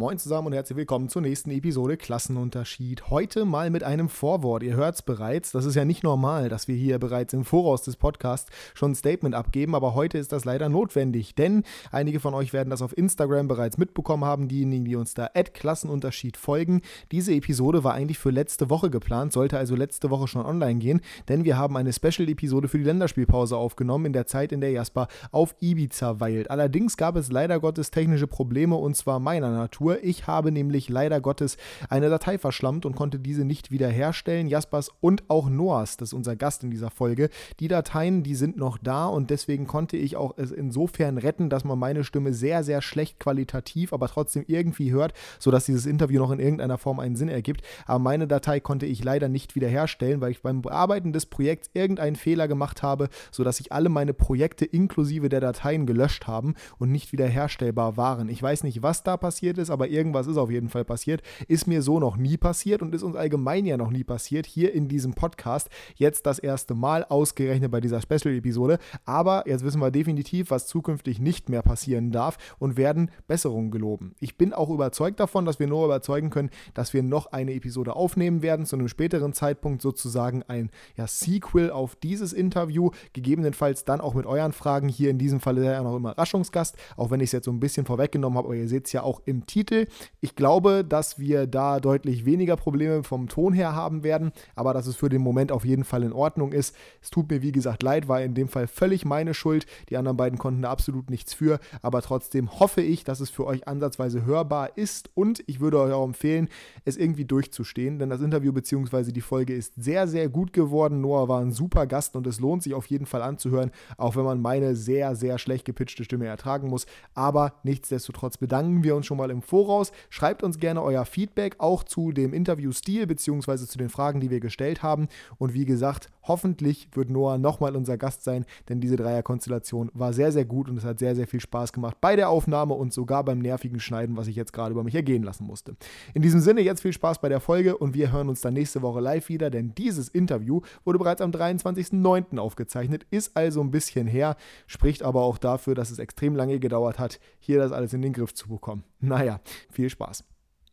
Moin zusammen und herzlich willkommen zur nächsten Episode Klassenunterschied. Heute mal mit einem Vorwort. Ihr hört es bereits. Das ist ja nicht normal, dass wir hier bereits im Voraus des Podcasts schon ein Statement abgeben, aber heute ist das leider notwendig, denn einige von euch werden das auf Instagram bereits mitbekommen haben, diejenigen, die uns da Klassenunterschied folgen. Diese Episode war eigentlich für letzte Woche geplant, sollte also letzte Woche schon online gehen, denn wir haben eine Special-Episode für die Länderspielpause aufgenommen, in der Zeit, in der Jasper auf Ibiza weilt. Allerdings gab es leider Gottes technische Probleme und zwar meiner Natur. Spur. Ich habe nämlich leider Gottes eine Datei verschlammt und konnte diese nicht wiederherstellen. Jaspers und auch Noahs, das ist unser Gast in dieser Folge. Die Dateien, die sind noch da und deswegen konnte ich auch es insofern retten, dass man meine Stimme sehr, sehr schlecht qualitativ, aber trotzdem irgendwie hört, sodass dieses Interview noch in irgendeiner Form einen Sinn ergibt. Aber meine Datei konnte ich leider nicht wiederherstellen, weil ich beim Bearbeiten des Projekts irgendeinen Fehler gemacht habe, sodass ich alle meine Projekte inklusive der Dateien gelöscht haben und nicht wiederherstellbar waren. Ich weiß nicht, was da passiert ist, aber aber irgendwas ist auf jeden Fall passiert. Ist mir so noch nie passiert und ist uns allgemein ja noch nie passiert. Hier in diesem Podcast jetzt das erste Mal ausgerechnet bei dieser Special-Episode. Aber jetzt wissen wir definitiv, was zukünftig nicht mehr passieren darf und werden Besserungen geloben. Ich bin auch überzeugt davon, dass wir nur überzeugen können, dass wir noch eine Episode aufnehmen werden, zu einem späteren Zeitpunkt sozusagen ein ja, Sequel auf dieses Interview, gegebenenfalls dann auch mit euren Fragen. Hier in diesem Fall ist er ja noch Überraschungsgast, auch wenn ich es jetzt so ein bisschen vorweggenommen habe, aber ihr seht es ja auch im Titel. Titel. Ich glaube, dass wir da deutlich weniger Probleme vom Ton her haben werden, aber dass es für den Moment auf jeden Fall in Ordnung ist. Es tut mir, wie gesagt, leid, war in dem Fall völlig meine Schuld. Die anderen beiden konnten da absolut nichts für, aber trotzdem hoffe ich, dass es für euch ansatzweise hörbar ist und ich würde euch auch empfehlen, es irgendwie durchzustehen, denn das Interview bzw. die Folge ist sehr, sehr gut geworden. Noah war ein super Gast und es lohnt sich auf jeden Fall anzuhören, auch wenn man meine sehr, sehr schlecht gepitchte Stimme ertragen muss. Aber nichtsdestotrotz bedanken wir uns schon mal im Voraus. Schreibt uns gerne euer Feedback auch zu dem Interviewstil bzw. zu den Fragen, die wir gestellt haben. Und wie gesagt, hoffentlich wird Noah nochmal unser Gast sein, denn diese Dreierkonstellation war sehr, sehr gut und es hat sehr, sehr viel Spaß gemacht bei der Aufnahme und sogar beim nervigen Schneiden, was ich jetzt gerade über mich ergehen lassen musste. In diesem Sinne, jetzt viel Spaß bei der Folge und wir hören uns dann nächste Woche live wieder, denn dieses Interview wurde bereits am 23.09. aufgezeichnet, ist also ein bisschen her, spricht aber auch dafür, dass es extrem lange gedauert hat, hier das alles in den Griff zu bekommen. Naja, viel Spaß.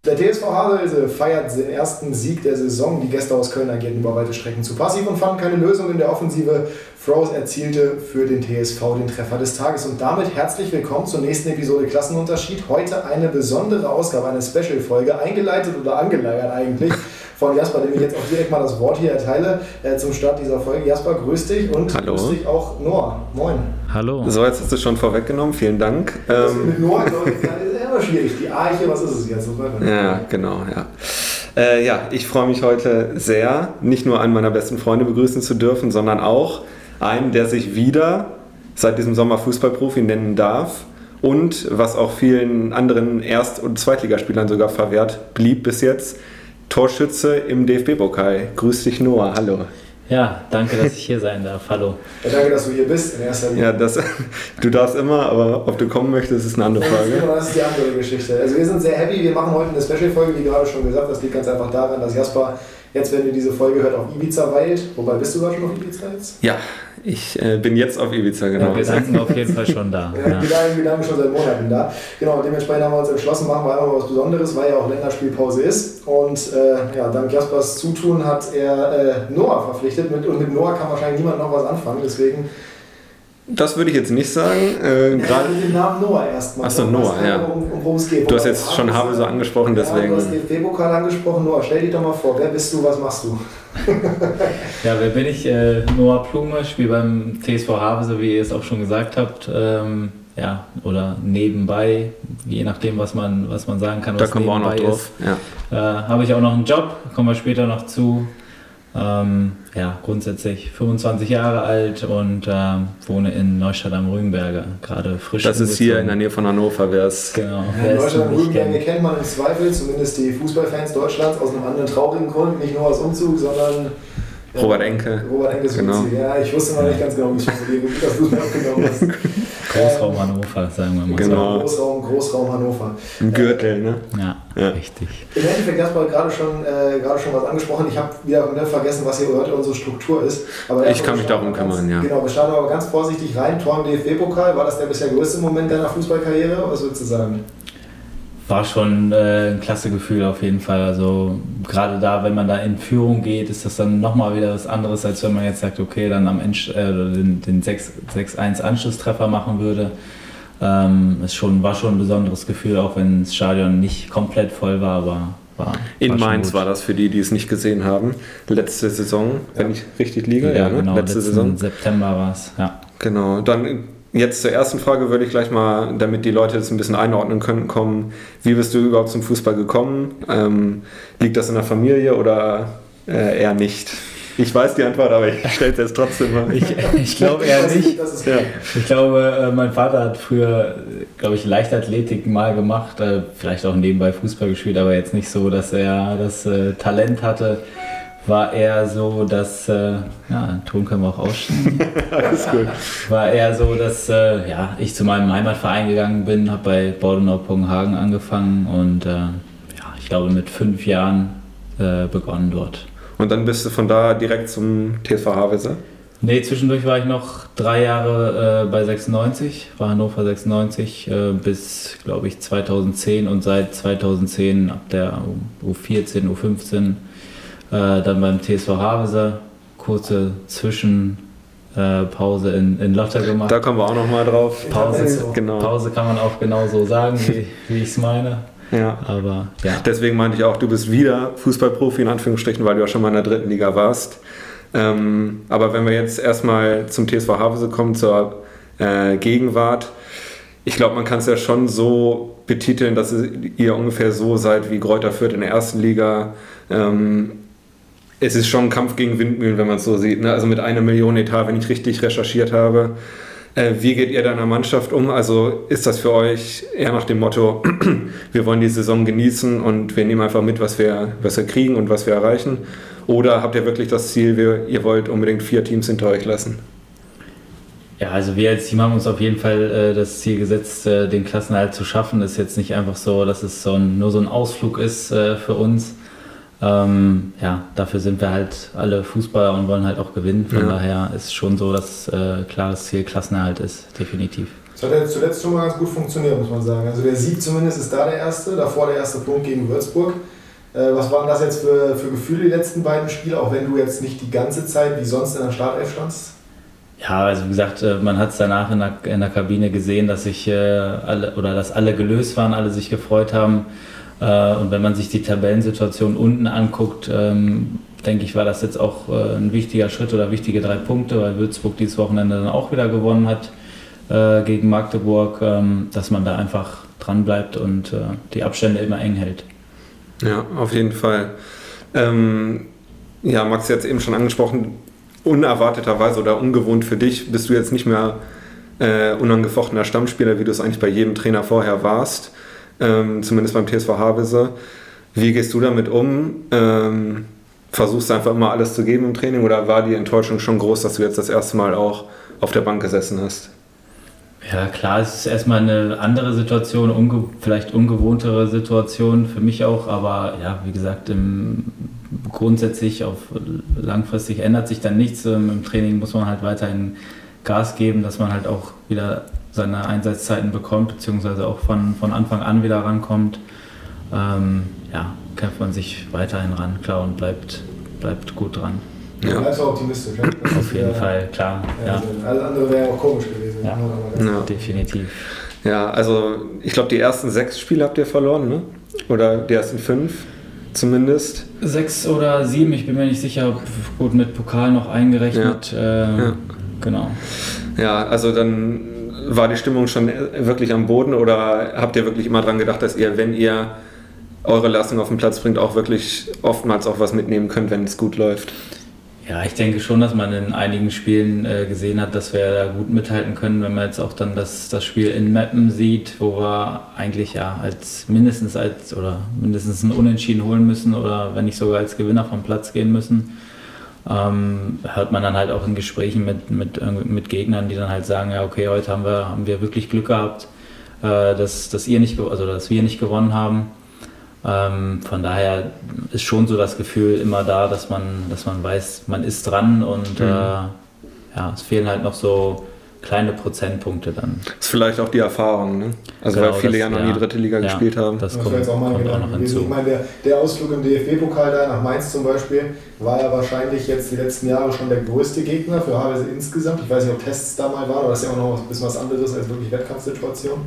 Der TSV Havelse feiert den ersten Sieg der Saison. Die Gäste aus Köln agierten über weite Strecken zu passiv und fanden keine Lösung in der Offensive. Froze erzielte für den TSV den Treffer des Tages. Und damit herzlich willkommen zur nächsten Episode Klassenunterschied. Heute eine besondere Ausgabe, eine Special-Folge, eingeleitet oder angeleiert eigentlich von Jasper, dem ich jetzt auch direkt mal das Wort hier erteile äh, zum Start dieser Folge. Jasper, grüß dich und Hallo. grüß dich auch Noah. Moin. Hallo. So, jetzt hast du schon vorweggenommen. Vielen Dank. Ähm, mit Noah, glaube ich, immer schwierig. Die Arche, was ist es jetzt? Ja, genau, ja. Äh, ja, ich freue mich heute sehr, nicht nur einen meiner besten Freunde begrüßen zu dürfen, sondern auch einen, der sich wieder seit diesem Sommer Fußballprofi nennen darf und was auch vielen anderen Erst- und Zweitligaspielern sogar verwehrt blieb bis jetzt, Torschütze im DFB-Pokal. Grüß dich, Noah. Hallo. Ja, danke, dass ich hier sein darf. Hallo. Ja, danke, dass du hier bist in erster Linie. Ja, das, du darfst immer, aber ob du kommen möchtest, ist eine andere Frage. Das ist die andere Geschichte. Also wir sind sehr happy. Wir machen heute eine Special-Folge, wie gerade schon gesagt. Das liegt ganz einfach daran, dass Jasper jetzt, wenn ihr diese Folge hört, auf Ibiza weilt. Wobei, bist du gerade schon auf Ibiza jetzt? Ja, ich äh, bin jetzt auf Ibiza, genau. Ja, wir sind auf jeden Fall schon da. ja, ja. Wir sind schon seit Monaten da. Genau, dementsprechend haben wir uns entschlossen, machen wir einfach mal was Besonderes, weil ja auch Länderspielpause ist. Und äh, ja, dank Jaspers Zutun hat er äh, Noah verpflichtet. Mit, und mit Noah kann wahrscheinlich niemand noch was anfangen. Deswegen das würde ich jetzt nicht sagen. Äh, ja, gerade den Namen Noah erstmal. Achso, Noah, ja. Um, um, es geht. Du hast jetzt schon Habe so angesprochen, deswegen. Ja, du hast den DFB-Pokal angesprochen. Noah, stell dich doch mal vor. Wer bist du, was machst du? ja, wer bin ich? Äh, Noah Plume, spiele beim TSV Havese, wie ihr es auch schon gesagt habt. Ähm, ja, oder nebenbei, je nachdem, was man, was man sagen kann. Da kommen wir auch noch drauf. Ja. Äh, Habe ich auch noch einen Job, kommen wir später noch zu. Ähm, ja, grundsätzlich 25 Jahre alt und ähm, wohne in Neustadt am Rügenberge, gerade frisch. Das ist hier in der Nähe von Hannover, wer es. Genau. Ja, Neustadt am Rügenberge kennt man im Zweifel, zumindest die Fußballfans Deutschlands, aus einem anderen traurigen Grund, nicht nur aus Umzug, sondern Robert Enke. Robert Enke ist genau. Ja, ich wusste noch nicht ganz genau, wie ich es formuliere. Gut, dass du es mir abgenommen hast. Großraum Hannover, sagen wir mal genau. so. Großraum, Großraum Hannover. Ein Gürtel, ne? Ja, ja. richtig. Im Endeffekt hast du gerade schon, äh, gerade schon was angesprochen. Ich habe wieder vergessen, was hier heute unsere Struktur ist. Aber ich kann mich darum kümmern, ja. Genau, wir starten aber ganz vorsichtig rein. Tor im DFB-Pokal, war das der bisher größte Moment deiner Fußballkarriere? Was würdest du sagen? War schon äh, ein klasse Gefühl auf jeden Fall. Also gerade da, wenn man da in Führung geht, ist das dann nochmal wieder was anderes, als wenn man jetzt sagt, okay, dann am Ende äh, den, den 6-1 Anschlusstreffer machen würde. Ähm, es schon, war schon ein besonderes Gefühl, auch wenn das Stadion nicht komplett voll war, aber war. In war Mainz war das für die, die es nicht gesehen haben. Letzte Saison, ja. wenn ich richtig liege. Ja, ja ne? genau. Letzte Saison. September war es, ja. Genau. Dann Jetzt zur ersten Frage würde ich gleich mal, damit die Leute das ein bisschen einordnen können, kommen. Wie bist du überhaupt zum Fußball gekommen? Ähm, liegt das in der Familie oder äh, eher nicht? Ich weiß die Antwort, aber ich stelle es jetzt trotzdem mal. Ich, ich glaube eher nicht. Ja. Ich glaube, äh, mein Vater hat früher, glaube ich, Leichtathletik mal gemacht, äh, vielleicht auch nebenbei Fußball gespielt, aber jetzt nicht so, dass er das äh, Talent hatte war eher so, dass, äh, ja, Ton können wir auch ausstellen. Alles gut. War eher so, dass äh, ja, ich zu meinem Heimatverein gegangen bin, habe bei Bordenau Ponghagen angefangen und äh, ja, ich glaube mit fünf Jahren äh, begonnen dort. Und dann bist du von da direkt zum TSV Havelse? Nee, zwischendurch war ich noch drei Jahre äh, bei 96, war Hannover 96 äh, bis, glaube ich, 2010 und seit 2010 ab der U14, U15 äh, dann beim TSV Havese, kurze Zwischenpause in, in Lotte gemacht. Da kommen wir auch nochmal drauf. Pause, genau. Pause kann man auch genau so sagen, wie, wie ich es meine. Ja. Aber ja. Deswegen meinte ich auch, du bist wieder Fußballprofi in Anführungsstrichen, weil du ja schon mal in der dritten Liga warst. Ähm, aber wenn wir jetzt erstmal zum TSV Havese kommen, zur äh, Gegenwart, ich glaube, man kann es ja schon so betiteln, dass ihr ungefähr so seid wie Kräuter Fürth in der ersten Liga. Ähm, es ist schon ein Kampf gegen Windmühlen, wenn man es so sieht. Ne? Also mit einer Million Etat, wenn ich richtig recherchiert habe. Äh, wie geht ihr deiner Mannschaft um? Also ist das für euch eher nach dem Motto, wir wollen die Saison genießen und wir nehmen einfach mit, was wir, was wir kriegen und was wir erreichen? Oder habt ihr wirklich das Ziel, wir, ihr wollt unbedingt vier Teams hinter euch lassen? Ja, also wir als Team haben uns auf jeden Fall äh, das Ziel gesetzt, äh, den Klassenhalt zu schaffen. Ist jetzt nicht einfach so, dass es so ein, nur so ein Ausflug ist äh, für uns, ähm, ja, dafür sind wir halt alle Fußballer und wollen halt auch gewinnen. Von ja. daher ist schon so, dass äh, klares Ziel Klassenerhalt ist, definitiv. Das hat ja zuletzt schon mal ganz gut funktioniert, muss man sagen. Also der Sieg zumindest ist da der erste, davor der erste Punkt gegen Würzburg. Äh, was waren das jetzt für, für Gefühle, die letzten beiden Spiele, auch wenn du jetzt nicht die ganze Zeit wie sonst in der Startelf standst? Ja, also wie gesagt, äh, man hat es danach in der, in der Kabine gesehen, dass sich äh, alle oder dass alle gelöst waren, alle sich gefreut haben. Äh, und wenn man sich die Tabellensituation unten anguckt, ähm, denke ich, war das jetzt auch äh, ein wichtiger Schritt oder wichtige drei Punkte, weil Würzburg dieses Wochenende dann auch wieder gewonnen hat äh, gegen Magdeburg, ähm, dass man da einfach dran bleibt und die Abstände immer eng hält. Ja, auf jeden Fall. Ähm, ja, Max es eben schon angesprochen, unerwarteterweise oder ungewohnt für dich bist du jetzt nicht mehr äh, unangefochtener Stammspieler, wie du es eigentlich bei jedem Trainer vorher warst ähm, zumindest beim TSV Havelse. Wie gehst du damit um? Ähm, versuchst du einfach immer alles zu geben im Training oder war die Enttäuschung schon groß, dass du jetzt das erste Mal auch auf der Bank gesessen hast? Ja, klar, es ist erstmal eine andere Situation, unge vielleicht ungewohntere Situation für mich auch, aber ja, wie gesagt, im, grundsätzlich auf langfristig ändert sich dann nichts. Im Training muss man halt weiterhin Gas geben, dass man halt auch wieder seine Einsatzzeiten bekommt, beziehungsweise auch von, von Anfang an wieder rankommt, ähm, ja, kämpft man sich weiterhin ran, klar, und bleibt, bleibt gut dran. Ja. Bleibst du optimistisch, ne? Auf jeden Fall, klar. Ja. Also alles andere wäre auch komisch gewesen. Ja, ja. definitiv. Ja, also ich glaube, die ersten sechs Spiele habt ihr verloren, ne? Oder die ersten fünf zumindest? Sechs oder sieben, ich bin mir nicht sicher. Gut, mit Pokal noch eingerechnet. Ja. Äh, genau. Ja, also dann war die Stimmung schon wirklich am Boden oder habt ihr wirklich immer dran gedacht, dass ihr, wenn ihr eure Leistung auf den Platz bringt, auch wirklich oftmals auch was mitnehmen könnt, wenn es gut läuft? Ja, ich denke schon, dass man in einigen Spielen äh, gesehen hat, dass wir da gut mithalten können, wenn man jetzt auch dann das, das Spiel in Mappen sieht, wo wir eigentlich ja als mindestens als oder mindestens ein Unentschieden holen müssen oder wenn nicht sogar als Gewinner vom Platz gehen müssen ähm, hört man dann halt auch in Gesprächen mit, mit, mit Gegnern, die dann halt sagen, ja okay, heute haben wir, haben wir wirklich Glück gehabt, äh, dass, dass, ihr nicht, also dass wir nicht gewonnen haben. Ähm, von daher ist schon so das Gefühl immer da, dass man, dass man weiß, man ist dran und mhm. äh, ja, es fehlen halt noch so kleine Prozentpunkte dann. Das ist vielleicht auch die Erfahrung, ne? Also genau, weil viele das, ja noch nie dritte Liga ja, gespielt haben. Das, das kommt, jetzt auch mal kommt auch noch hinzu. Ich meine, der, der Ausflug im DFB-Pokal da nach Mainz zum Beispiel war ja wahrscheinlich jetzt die letzten Jahre schon der größte Gegner für Havelse insgesamt. Ich weiß nicht, ob Tests da mal waren, aber das ist ja auch noch ein bisschen was anderes als wirklich Wettkampfsituation.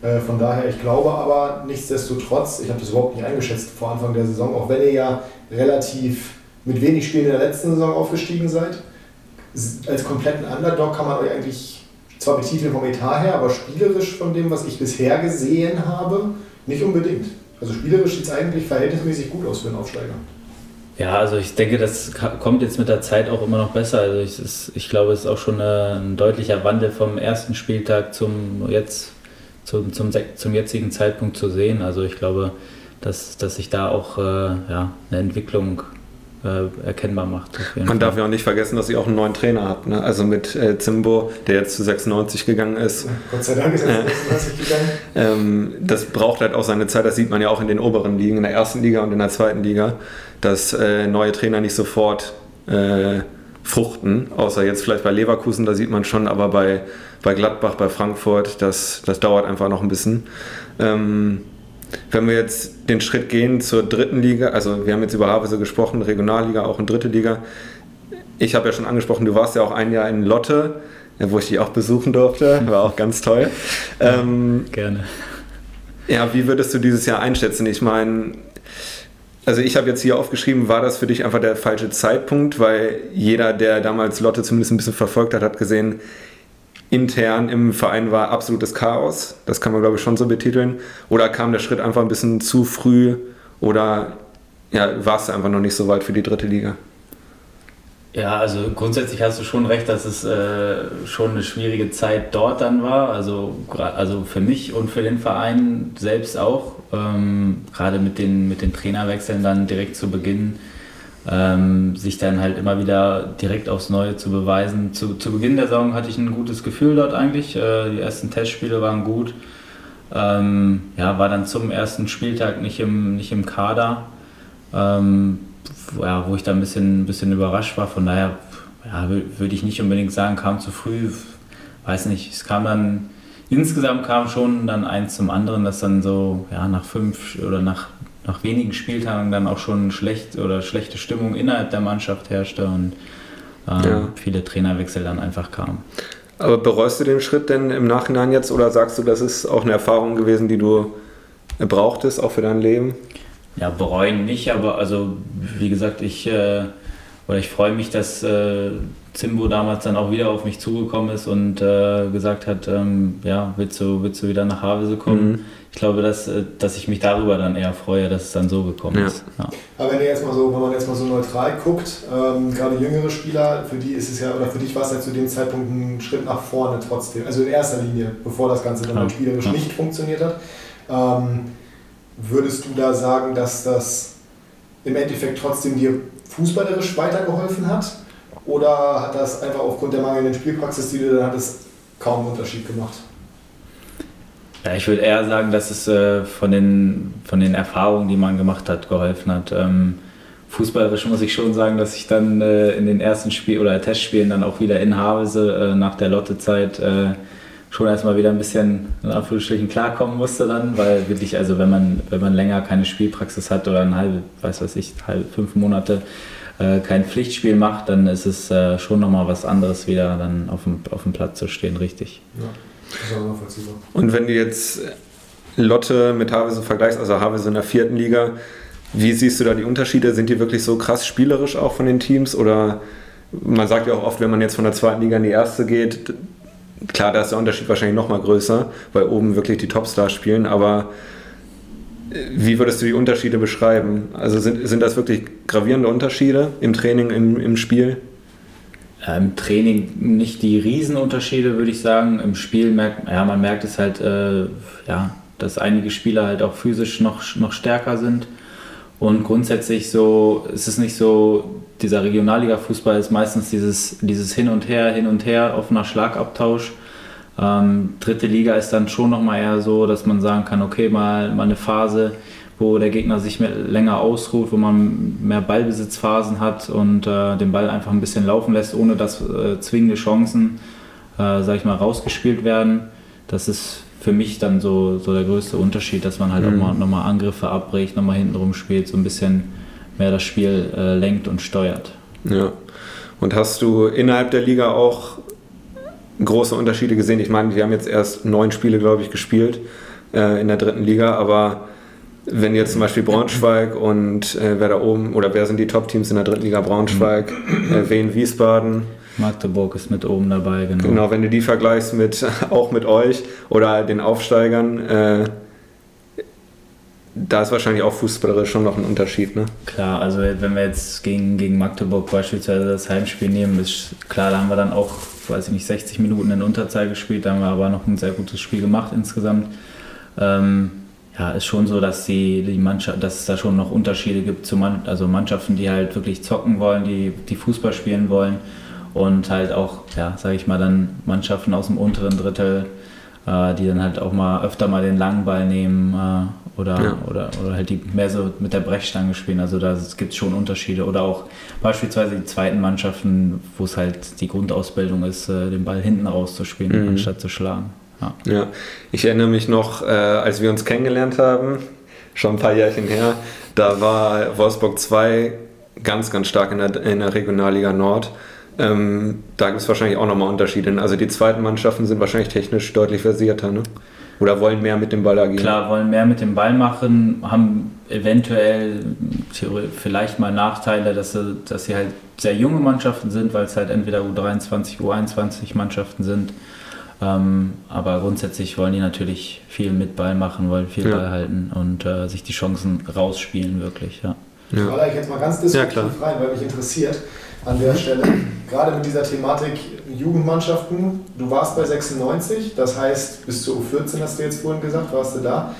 Äh, von daher, ich glaube aber nichtsdestotrotz, ich habe das überhaupt nicht eingeschätzt vor Anfang der Saison, auch wenn ihr ja relativ mit wenig Spielen in der letzten Saison aufgestiegen seid, als kompletten Underdog kann man euch eigentlich zwar betiteln vom Etat her, aber spielerisch von dem, was ich bisher gesehen habe, nicht unbedingt. Also spielerisch sieht es eigentlich verhältnismäßig gut aus für einen Aufsteiger. Ja, also ich denke, das kommt jetzt mit der Zeit auch immer noch besser. Also ich, ist, ich glaube, es ist auch schon ein deutlicher Wandel vom ersten Spieltag zum jetzt zum, zum, zum jetzigen Zeitpunkt zu sehen. Also ich glaube, dass, dass sich da auch äh, ja, eine Entwicklung äh, erkennbar macht. Man Fall. darf ja auch nicht vergessen, dass ihr auch einen neuen Trainer habt. Ne? Also mit äh, Zimbo, der jetzt zu 96 gegangen ist. Gott sei Dank ist er zu 96 gegangen. Ähm, das braucht halt auch seine Zeit. Das sieht man ja auch in den oberen Ligen, in der ersten Liga und in der zweiten Liga, dass äh, neue Trainer nicht sofort äh, fruchten. Außer jetzt vielleicht bei Leverkusen, da sieht man schon, aber bei, bei Gladbach, bei Frankfurt, das, das dauert einfach noch ein bisschen. Ähm, wenn wir jetzt den Schritt gehen zur dritten Liga, also wir haben jetzt über Havelse gesprochen, Regionalliga, auch in dritte Liga. Ich habe ja schon angesprochen, du warst ja auch ein Jahr in Lotte, wo ich dich auch besuchen durfte, war auch ganz toll. Ähm, Gerne. Ja, wie würdest du dieses Jahr einschätzen? Ich meine, also ich habe jetzt hier aufgeschrieben, war das für dich einfach der falsche Zeitpunkt, weil jeder, der damals Lotte zumindest ein bisschen verfolgt hat, hat gesehen, intern im Verein war absolutes Chaos. Das kann man, glaube ich, schon so betiteln. Oder kam der Schritt einfach ein bisschen zu früh oder ja, war es einfach noch nicht so weit für die dritte Liga? Ja, also grundsätzlich hast du schon recht, dass es äh, schon eine schwierige Zeit dort dann war. Also, also für mich und für den Verein selbst auch. Ähm, gerade mit den, mit den Trainerwechseln dann direkt zu Beginn ähm, sich dann halt immer wieder direkt aufs Neue zu beweisen. Zu, zu Beginn der Saison hatte ich ein gutes Gefühl dort eigentlich. Äh, die ersten Testspiele waren gut. Ähm, ja, war dann zum ersten Spieltag nicht im, nicht im Kader, ähm, wo, ja, wo ich da ein bisschen, bisschen überrascht war. Von daher ja, würde ich nicht unbedingt sagen, kam zu früh. Weiß nicht, es kam dann insgesamt kam schon dann eins zum anderen, dass dann so ja, nach fünf oder nach nach wenigen Spieltagen dann auch schon schlecht oder schlechte Stimmung innerhalb der Mannschaft herrschte und äh, ja. viele Trainerwechsel dann einfach kamen. Aber bereust du den Schritt denn im Nachhinein jetzt oder sagst du, das ist auch eine Erfahrung gewesen, die du brauchtest, auch für dein Leben? Ja, bereuen nicht, aber also wie gesagt, ich äh, oder ich freue mich, dass äh, Zimbo damals dann auch wieder auf mich zugekommen ist und äh, gesagt hat, ähm, ja, willst du, willst du wieder nach Havelse kommen? Mhm. Ich glaube, dass, äh, dass ich mich darüber dann eher freue, dass es dann so gekommen ja. ist. Ja. Aber wenn, ihr jetzt mal so, wenn man jetzt mal so neutral guckt, ähm, gerade jüngere Spieler, für die ist es ja, oder für dich war es ja zu dem Zeitpunkt ein Schritt nach vorne trotzdem, also in erster Linie, bevor das Ganze dann ja. Spielerisch nicht funktioniert hat. Ähm, würdest du da sagen, dass das im Endeffekt trotzdem dir fußballerisch weitergeholfen hat? Oder hat das einfach aufgrund der mangelnden Spielpraxis, die du dann hattest, kaum einen Unterschied gemacht? Ja, ich würde eher sagen, dass es äh, von, den, von den Erfahrungen, die man gemacht hat, geholfen hat. Ähm, fußballerisch muss ich schon sagen, dass ich dann äh, in den ersten Spiel oder Testspielen dann auch wieder in Havelse äh, nach der Lottezeit äh, schon erstmal wieder ein bisschen in Anführungsstrichen klarkommen musste dann, weil wirklich, also wenn man, wenn man länger keine Spielpraxis hat oder ein halbe, weiß was ich, halb, fünf Monate äh, kein Pflichtspiel macht, dann ist es äh, schon nochmal was anderes, wieder dann auf dem, auf dem Platz zu stehen, richtig. Ja, Und wenn du jetzt Lotte mit Havelse vergleichst, also Havelse in der vierten Liga, wie siehst du da die Unterschiede? Sind die wirklich so krass spielerisch auch von den Teams oder man sagt ja auch oft, wenn man jetzt von der zweiten Liga in die erste geht, klar, da ist der Unterschied wahrscheinlich noch mal größer, weil oben wirklich die Topstars spielen, aber äh, wie würdest du die Unterschiede beschreiben? Also sind, sind das wirklich gravierende Unterschiede im Training, im, im Spiel? Im Training nicht die Riesenunterschiede, würde ich sagen. Im Spiel merkt ja, man merkt es halt, äh, ja, dass einige Spieler halt auch physisch noch, noch stärker sind. Und grundsätzlich so, es ist nicht so, dieser Regionalliga-Fußball ist meistens dieses, dieses Hin und Her, Hin und Her, offener Schlagabtausch. Ähm, dritte Liga ist dann schon nochmal eher so, dass man sagen kann, okay, mal, mal eine Phase, wo der Gegner sich länger ausruht, wo man mehr Ballbesitzphasen hat und äh, den Ball einfach ein bisschen laufen lässt, ohne dass äh, zwingende Chancen. Äh, sag ich mal, rausgespielt werden. Das ist für mich dann so, so der größte Unterschied, dass man halt mhm. auch mal nochmal Angriffe abbricht, nochmal hintenrum spielt, so ein bisschen mehr das Spiel äh, lenkt und steuert. Ja. Und hast du innerhalb der Liga auch große Unterschiede gesehen? Ich meine, wir haben jetzt erst neun Spiele, glaube ich, gespielt äh, in der dritten Liga, aber wenn jetzt zum Beispiel Braunschweig und äh, wer da oben, oder wer sind die Top-Teams in der dritten Liga? Braunschweig, äh, Wien, Wiesbaden. Magdeburg ist mit oben dabei, genau. Genau, wenn du die vergleichst mit auch mit euch oder den Aufsteigern, äh, da ist wahrscheinlich auch fußballerisch schon noch ein Unterschied, ne? Klar, also wenn wir jetzt gegen, gegen Magdeburg beispielsweise das Heimspiel nehmen, ist klar, da haben wir dann auch, weiß ich nicht, 60 Minuten in Unterzahl gespielt, da haben wir aber noch ein sehr gutes Spiel gemacht insgesamt. Ähm, ja, ist schon so, dass die, die Mannschaft, dass es da schon noch Unterschiede gibt zu Mann, also Mannschaften, die halt wirklich zocken wollen, die, die Fußball spielen wollen und halt auch, ja, sage ich mal, dann Mannschaften aus dem unteren Drittel, äh, die dann halt auch mal öfter mal den langen Ball nehmen äh, oder, ja. oder, oder halt die mehr so mit der Brechstange spielen. Also da gibt es schon Unterschiede. Oder auch beispielsweise die zweiten Mannschaften, wo es halt die Grundausbildung ist, äh, den Ball hinten rauszuspielen, mhm. anstatt zu schlagen. Ja. ja. ich erinnere mich noch, äh, als wir uns kennengelernt haben, schon ein paar Jährchen her, da war Wolfsburg 2 ganz, ganz stark in der, in der Regionalliga Nord. Ähm, da gibt es wahrscheinlich auch nochmal Unterschiede. Also die zweiten Mannschaften sind wahrscheinlich technisch deutlich versierter, ne? Oder wollen mehr mit dem Ball agieren? Klar, wollen mehr mit dem Ball machen, haben eventuell vielleicht mal Nachteile, dass sie, dass sie halt sehr junge Mannschaften sind, weil es halt entweder U23, U21 Mannschaften sind. Ähm, aber grundsätzlich wollen die natürlich viel mit Ball machen, wollen viel ja. Ball halten und äh, sich die Chancen rausspielen, wirklich. Ja. Ja. Ich jetzt mal ganz disruptiv ja, rein, weil mich interessiert an der Stelle. Gerade mit dieser Thematik Jugendmannschaften. Du warst bei 96, das heißt bis zu U14 hast du jetzt vorhin gesagt, warst du da.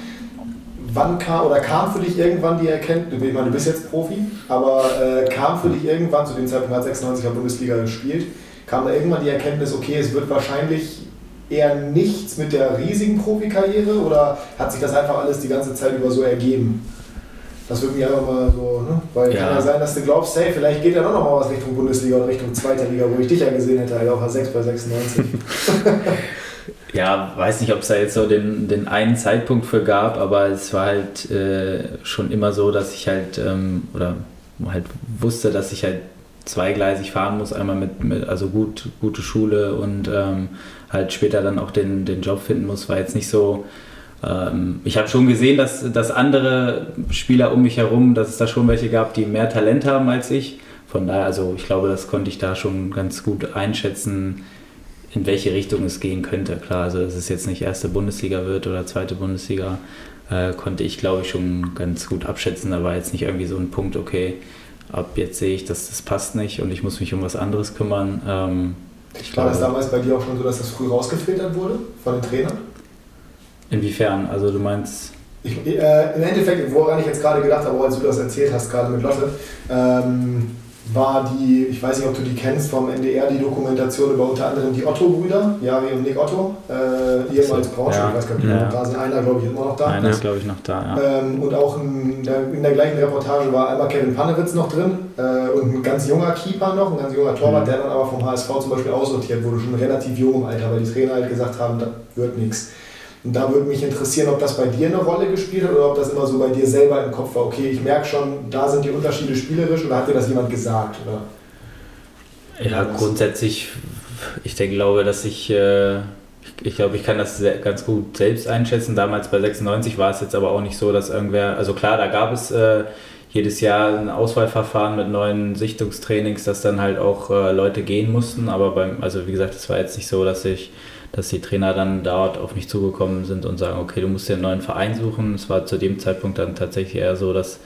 Wann kam oder kam für dich irgendwann die Erkenntnis, ich meine, du bist jetzt Profi, aber äh, kam für dich irgendwann, zu dem Zeitpunkt hat 96 er Bundesliga gespielt, kam da irgendwann die Erkenntnis, okay, es wird wahrscheinlich eher nichts mit der riesigen Profikarriere oder hat sich das einfach alles die ganze Zeit über so ergeben? Das würde mich einfach mal so, ne? Weil ja. kann ja sein, dass du glaubst, hey, vielleicht geht ja doch noch mal was Richtung Bundesliga oder Richtung zweiter Liga, wo ich dich ja gesehen hätte, halt auch 6 bei 96. ja, weiß nicht, ob es da jetzt so den, den einen Zeitpunkt für gab, aber es war halt äh, schon immer so, dass ich halt, ähm, oder halt wusste, dass ich halt zweigleisig fahren muss, einmal mit, mit also gut, gute Schule und ähm, halt später dann auch den, den Job finden muss, war jetzt nicht so, ähm, ich habe schon gesehen, dass, dass andere Spieler um mich herum, dass es da schon welche gab, die mehr Talent haben als ich. Von daher, also ich glaube, das konnte ich da schon ganz gut einschätzen, in welche Richtung es gehen könnte. Klar, also dass es jetzt nicht erste Bundesliga wird oder zweite Bundesliga, äh, konnte ich glaube ich schon ganz gut abschätzen. Da war jetzt nicht irgendwie so ein Punkt, okay, ab jetzt sehe ich, dass das passt nicht und ich muss mich um was anderes kümmern. Ähm, ich war glaube, das damals bei dir auch schon so, dass das früh rausgefiltert wurde von den Trainern? Inwiefern? Also du meinst. Ich, äh, Im Endeffekt, woran ich jetzt gerade gedacht habe, als du das erzählt hast, gerade mit Lotte, ähm, war die, ich weiß nicht, ob du die kennst, vom NDR, die Dokumentation über unter anderem die Otto-Brüder, Jari und Nick Otto, äh, ehemals Braunschweig, ja. ich weiß gar nicht, ja. da sind, einer glaube ich immer noch da. Einer ist glaube ich noch da, ja. Ähm, und auch in der, in der, gleichen Reportage war einmal Kevin Panewitz noch drin äh, und ein ganz junger Keeper noch, ein ganz junger Torwart, mhm. der dann aber vom HSV zum Beispiel aussortiert wurde, schon relativ jung im Alter, weil die Trainer halt gesagt haben, das wird nichts. Und da würde mich interessieren, ob das bei dir eine Rolle gespielt hat oder ob das immer so bei dir selber im Kopf war. Okay, ich merke schon, da sind die Unterschiede spielerisch oder hat dir das jemand gesagt? Oder? Ja, grundsätzlich, ich denke, glaube, dass ich, äh, ich glaube, ich kann das ganz gut selbst einschätzen. Damals bei 96 war es jetzt aber auch nicht so, dass irgendwer, also klar, da gab es äh, jedes Jahr ein Auswahlverfahren mit neuen Sichtungstrainings, dass dann halt auch äh, Leute gehen mussten. Aber beim, also wie gesagt, es war jetzt nicht so, dass ich dass die Trainer dann dort auf mich zugekommen sind und sagen, okay, du musst dir einen neuen Verein suchen. Es war zu dem Zeitpunkt dann tatsächlich eher so, dass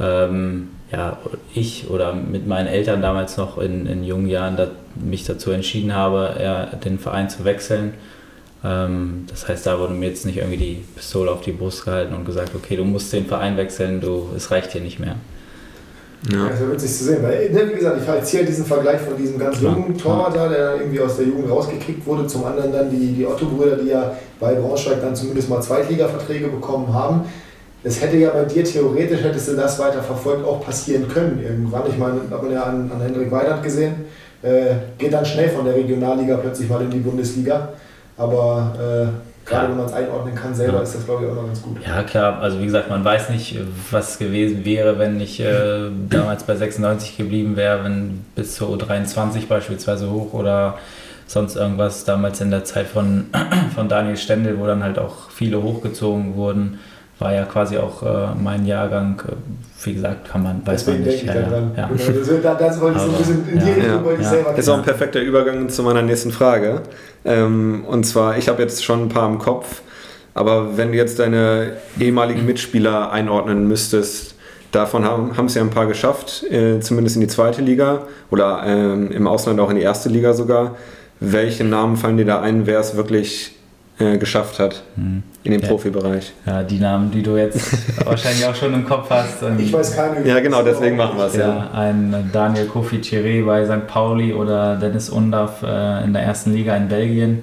ähm, ja, ich oder mit meinen Eltern damals noch in, in jungen Jahren da, mich dazu entschieden habe, eher den Verein zu wechseln. Ähm, das heißt, da wurde mir jetzt nicht irgendwie die Pistole auf die Brust gehalten und gesagt, okay, du musst den Verein wechseln, du, es reicht hier nicht mehr. Ja. Das wäre witzig zu sehen, weil, ne, wie gesagt, ich erzähle diesen Vergleich von diesem ganz jungen Torwart da, der irgendwie aus der Jugend rausgekickt wurde, zum anderen dann die, die Otto-Brüder, die ja bei Braunschweig dann zumindest mal Zweitliga-Verträge bekommen haben. Es hätte ja bei dir theoretisch, hättest du das weiter verfolgt, auch passieren können irgendwann. Ich meine, hat man ja an, an Hendrik Weidert gesehen, Äh, geht dann schnell von der Regionalliga plötzlich mal in die Bundesliga. Aber äh, gerade wenn man es einordnen kann selber, Ja. ist das glaube ich auch noch ganz gut. Ja, klar, also wie gesagt, man weiß nicht, was gewesen wäre, wenn ich äh, damals bei 96 geblieben wäre, wenn bis zur U23 beispielsweise hoch oder sonst irgendwas, damals in der Zeit von, von Daniel Stendel, wo dann halt auch viele hochgezogen wurden, war ja quasi auch äh, mein Jahrgang, äh, wie gesagt, kann man, weiß Deswegen man denke nicht. ich da dran. ja. Genau, das, da- das wollte ich so ein bisschen in die ja. Richtung Ja. wollte ich Ja. selber Ist auch ein perfekter Übergang zu meiner nächsten Frage. Ähm, und zwar, ich habe jetzt schon ein paar im Kopf, aber wenn du jetzt deine ehemaligen Mitspieler einordnen müsstest, davon haben haben es ja ein paar geschafft, äh, zumindest in die zweite Liga oder ähm, im Ausland auch in die erste Liga sogar. Welche Namen fallen dir da ein, wer es wirklich äh, geschafft hat Hm. in den Ja. Profibereich? ja, die Namen, die du jetzt wahrscheinlich auch schon im Kopf hast. ähm, Ich weiß keine. Ja, genau, deswegen machen wir es. Ja. Ja, ein Daniel Kofi Chiré bei St. Pauli oder Dennis Undaff äh, in der ersten Liga in Belgien.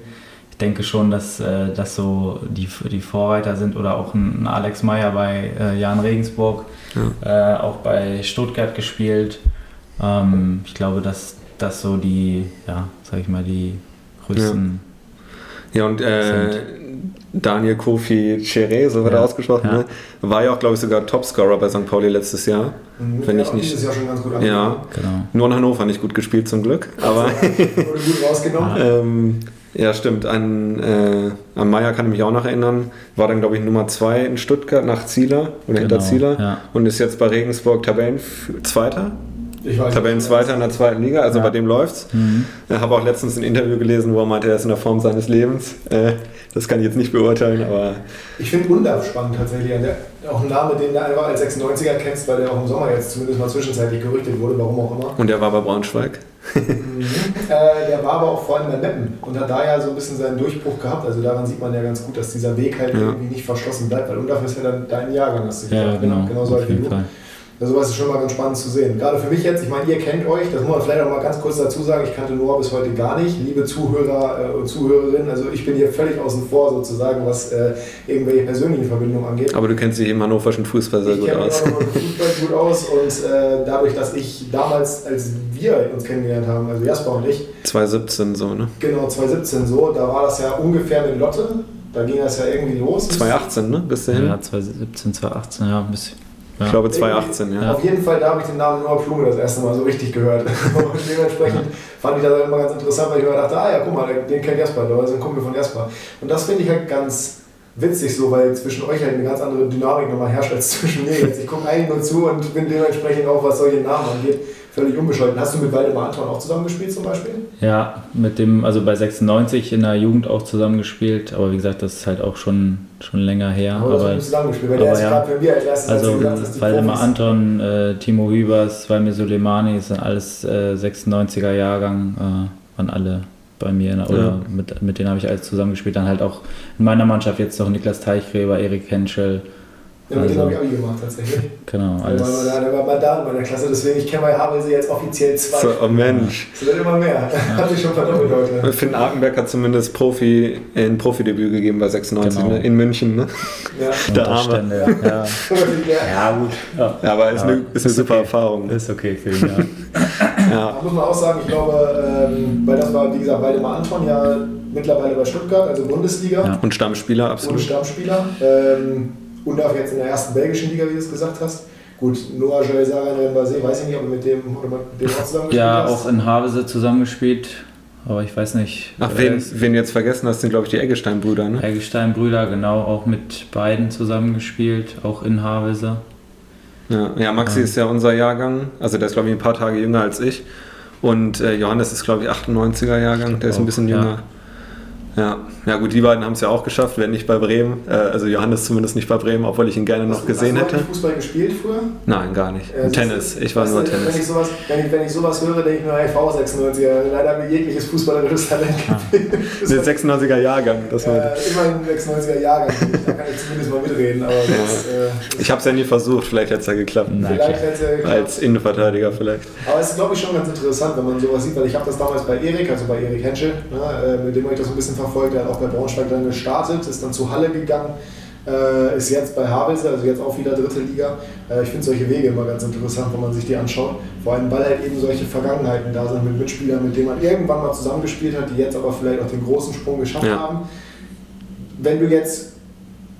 Ich denke schon, dass äh, das so die, die Vorreiter sind oder auch ein, ein Alex Meyer bei äh, Jan Regensburg, äh, auch bei Stuttgart gespielt. Ähm, ich glaube, dass das so die, ja, sag ich mal, die größten. Ja, und äh, Daniel Kofi Cheré, so wird er Ja, ausgesprochen, ja. ne? war ja auch, glaube ich, sogar Topscorer bei St. Pauli letztes Jahr. Mhm, Wenn ja, ich nicht- Dieses Jahr schon ganz gut Ja. angefangen. Genau. Nur in Hannover nicht gut gespielt zum Glück, aber Wurde gut rausgenommen. ähm, ja, stimmt. An, äh, an Meier kann ich mich auch noch erinnern. War dann, glaube ich, Nummer 2 in Stuttgart nach Zieler oder hinter Genau, Zieler ja. und ist jetzt bei Regensburg Tabellenzweiter. Tabellenzweiter in der zweiten Liga, also Ja. bei dem läuft's. Mhm. Ich habe auch letztens ein Interview gelesen, wo er meinte, er ist in der Form seines Lebens. Äh, das kann ich jetzt nicht beurteilen, aber Ich finde Undaf spannend tatsächlich. Der, auch ein Name, den du einfach als 96er kennst, weil der auch im Sommer jetzt zumindest mal zwischenzeitlich gerüchtet wurde, warum auch immer. und er war bei Braunschweig. Äh, der war aber auch vor allem bei Meppen und hat da ja so ein bisschen seinen Durchbruch gehabt. Also daran sieht man ja ganz gut, dass dieser Weg halt Ja. irgendwie nicht verschlossen bleibt, weil Undaf ist ja dann dein Jahrgang, hast du Ja, gesagt. ne? genau. Genauso auf alt wie du. Fall. Also sowas ist schon mal ganz spannend zu sehen. Gerade für mich jetzt, ich meine, ihr kennt euch, das muss man vielleicht auch mal ganz kurz dazu sagen, ich kannte Noah bis heute gar nicht. Liebe Zuhörer äh, und Zuhörerinnen, also ich bin hier völlig außen vor sozusagen, was äh, irgendwelche persönlichen Verbindungen angeht. Aber du kennst dich im hannoverschen Fußball sehr ich gut kenne aus. noch mit Fußball gut aus und äh, dadurch, dass ich damals, als wir uns kennengelernt haben, also Jasper und ich, 2017 so, ne? genau 2017 so, da war das ja ungefähr mit Lotte, da ging das ja irgendwie los. 2018, ne? Bis dahin? Ja, 2017, 2018, ja, ein bisschen. Ja. Ich glaube 2018, ja. Auf jeden Fall, da habe ich den Namen Noah Blume das erste Mal so richtig gehört. Und dementsprechend fand ich das immer ganz interessant, weil ich mir dachte, ah ja, guck mal, den kennt Jasper, der ist ein Kumpel von Jasper. Und das finde ich halt ganz witzig so, weil zwischen euch halt eine ganz andere Dynamik nochmal herrscht als zwischen mir jetzt. Ich gucke eigentlich nur zu und bin dementsprechend auch, was solche Namen angeht, völlig unbescholten. Hast du mit Waldemar Anton auch zusammengespielt zum Beispiel? Ja, mit dem, also bei 96 in der Jugend auch zusammengespielt, aber wie gesagt, das ist halt auch schon, schon länger her. Aber, das Aber, zusammengespielt, weil der ist ja. gerade bei mir als erstes, als also gesagt Waldemar Profis- Anton, äh, Timo Hübers, Valmir Soleimani, das sind alles äh, 96er Jahrgang, äh, waren alle bei mir, ne? oder Ja. mit, mit denen habe ich alles zusammengespielt. Dann halt auch in meiner Mannschaft jetzt noch Niklas Teichgräber, Erik Henschel, Ja, mit dem also- habe ich Abi gemacht tatsächlich. genau, Der alles. war, der war mal da in meiner Klasse, deswegen ich kenne bei Havelse jetzt offiziell zwei. So, oh Mensch. Es wird immer mehr. Hat sich schon verdoppelt heute. Finn Arkenberg hat zumindest Profi, ein Profidebüt gegeben bei 96 Genau. ne? in München. Ne? Ja. Der Arme. Ja. ja, gut. Ja. Ja, aber ist Ja, eine, ist eine ist super okay. Erfahrung. Ist okay ihn, ja. Ja. Da muss man auch sagen, ich glaube, ähm, weil das war, wie gesagt, Waldemar Anton ja mittlerweile bei Stuttgart, also Bundesliga, Ja. Und Stammspieler, absolut. Stammspieler. Ähm, und auch jetzt in der ersten belgischen Liga, wie du es gesagt hast. Gut, Noah Joel Sarah in Basé, weiß ich nicht, ob du mit dem oder mit dem auch zusammen Ja, hast. auch in Havese zusammengespielt, aber ich weiß nicht. Ach, wen, wen du jetzt vergessen hast, sind, glaube ich, die Eggestein-Brüder. Ne? Eggestein-Brüder, genau, auch mit beiden zusammengespielt, auch in Havese. Ja, ja Maxi Ja. ist ja unser Jahrgang. Also der ist, glaube ich, ein paar Tage jünger als ich. Und äh, Johannes ist, glaube ich, 98er Jahrgang. Der ist ein bisschen jünger. Ja. Ja, gut, die beiden haben es ja auch geschafft, wenn nicht bei Bremen. Äh, also Johannes zumindest nicht bei Bremen, obwohl ich ihn gerne noch Hast gesehen hast du hätte. eigentlich Fußball gespielt früher? Nein, gar nicht. Äh, Tennis. Ich war nur du, Wenn ich, Tennis. sowas, wenn, ich, wenn ich sowas höre, denke ich mir, hey, V96er, leider hat mir jegliches fußballerisches Talent gefehlt. Der 96er Jahrgang. Das war, Äh, immerhin 96er Jahrgang, da kann ich zumindest mal mitreden, aber das, äh, ich habe es ja nie versucht, vielleicht hätte es ja geklappt. Na vielleicht hätte es ja geklappt. Als Innenverteidiger vielleicht. Aber es ist, glaube ich, schon ganz interessant, wenn man sowas sieht, weil ich habe das damals bei Erik, also bei Erik Henschel, ne, äh, mit dem habe ich das so ein bisschen verfolgt, der hat auch bei Braunschweig dann gestartet, ist dann zu Halle gegangen, Äh, ist jetzt bei Havelse, also jetzt auch wieder dritte Liga. Äh, ich finde solche Wege immer ganz interessant, wenn man sich die anschaut. Vor allem, weil halt eben solche Vergangenheiten da sind mit Mitspielern, mit denen man irgendwann mal zusammengespielt hat, die jetzt aber vielleicht auch den großen Sprung geschafft ja. haben. Wenn du jetzt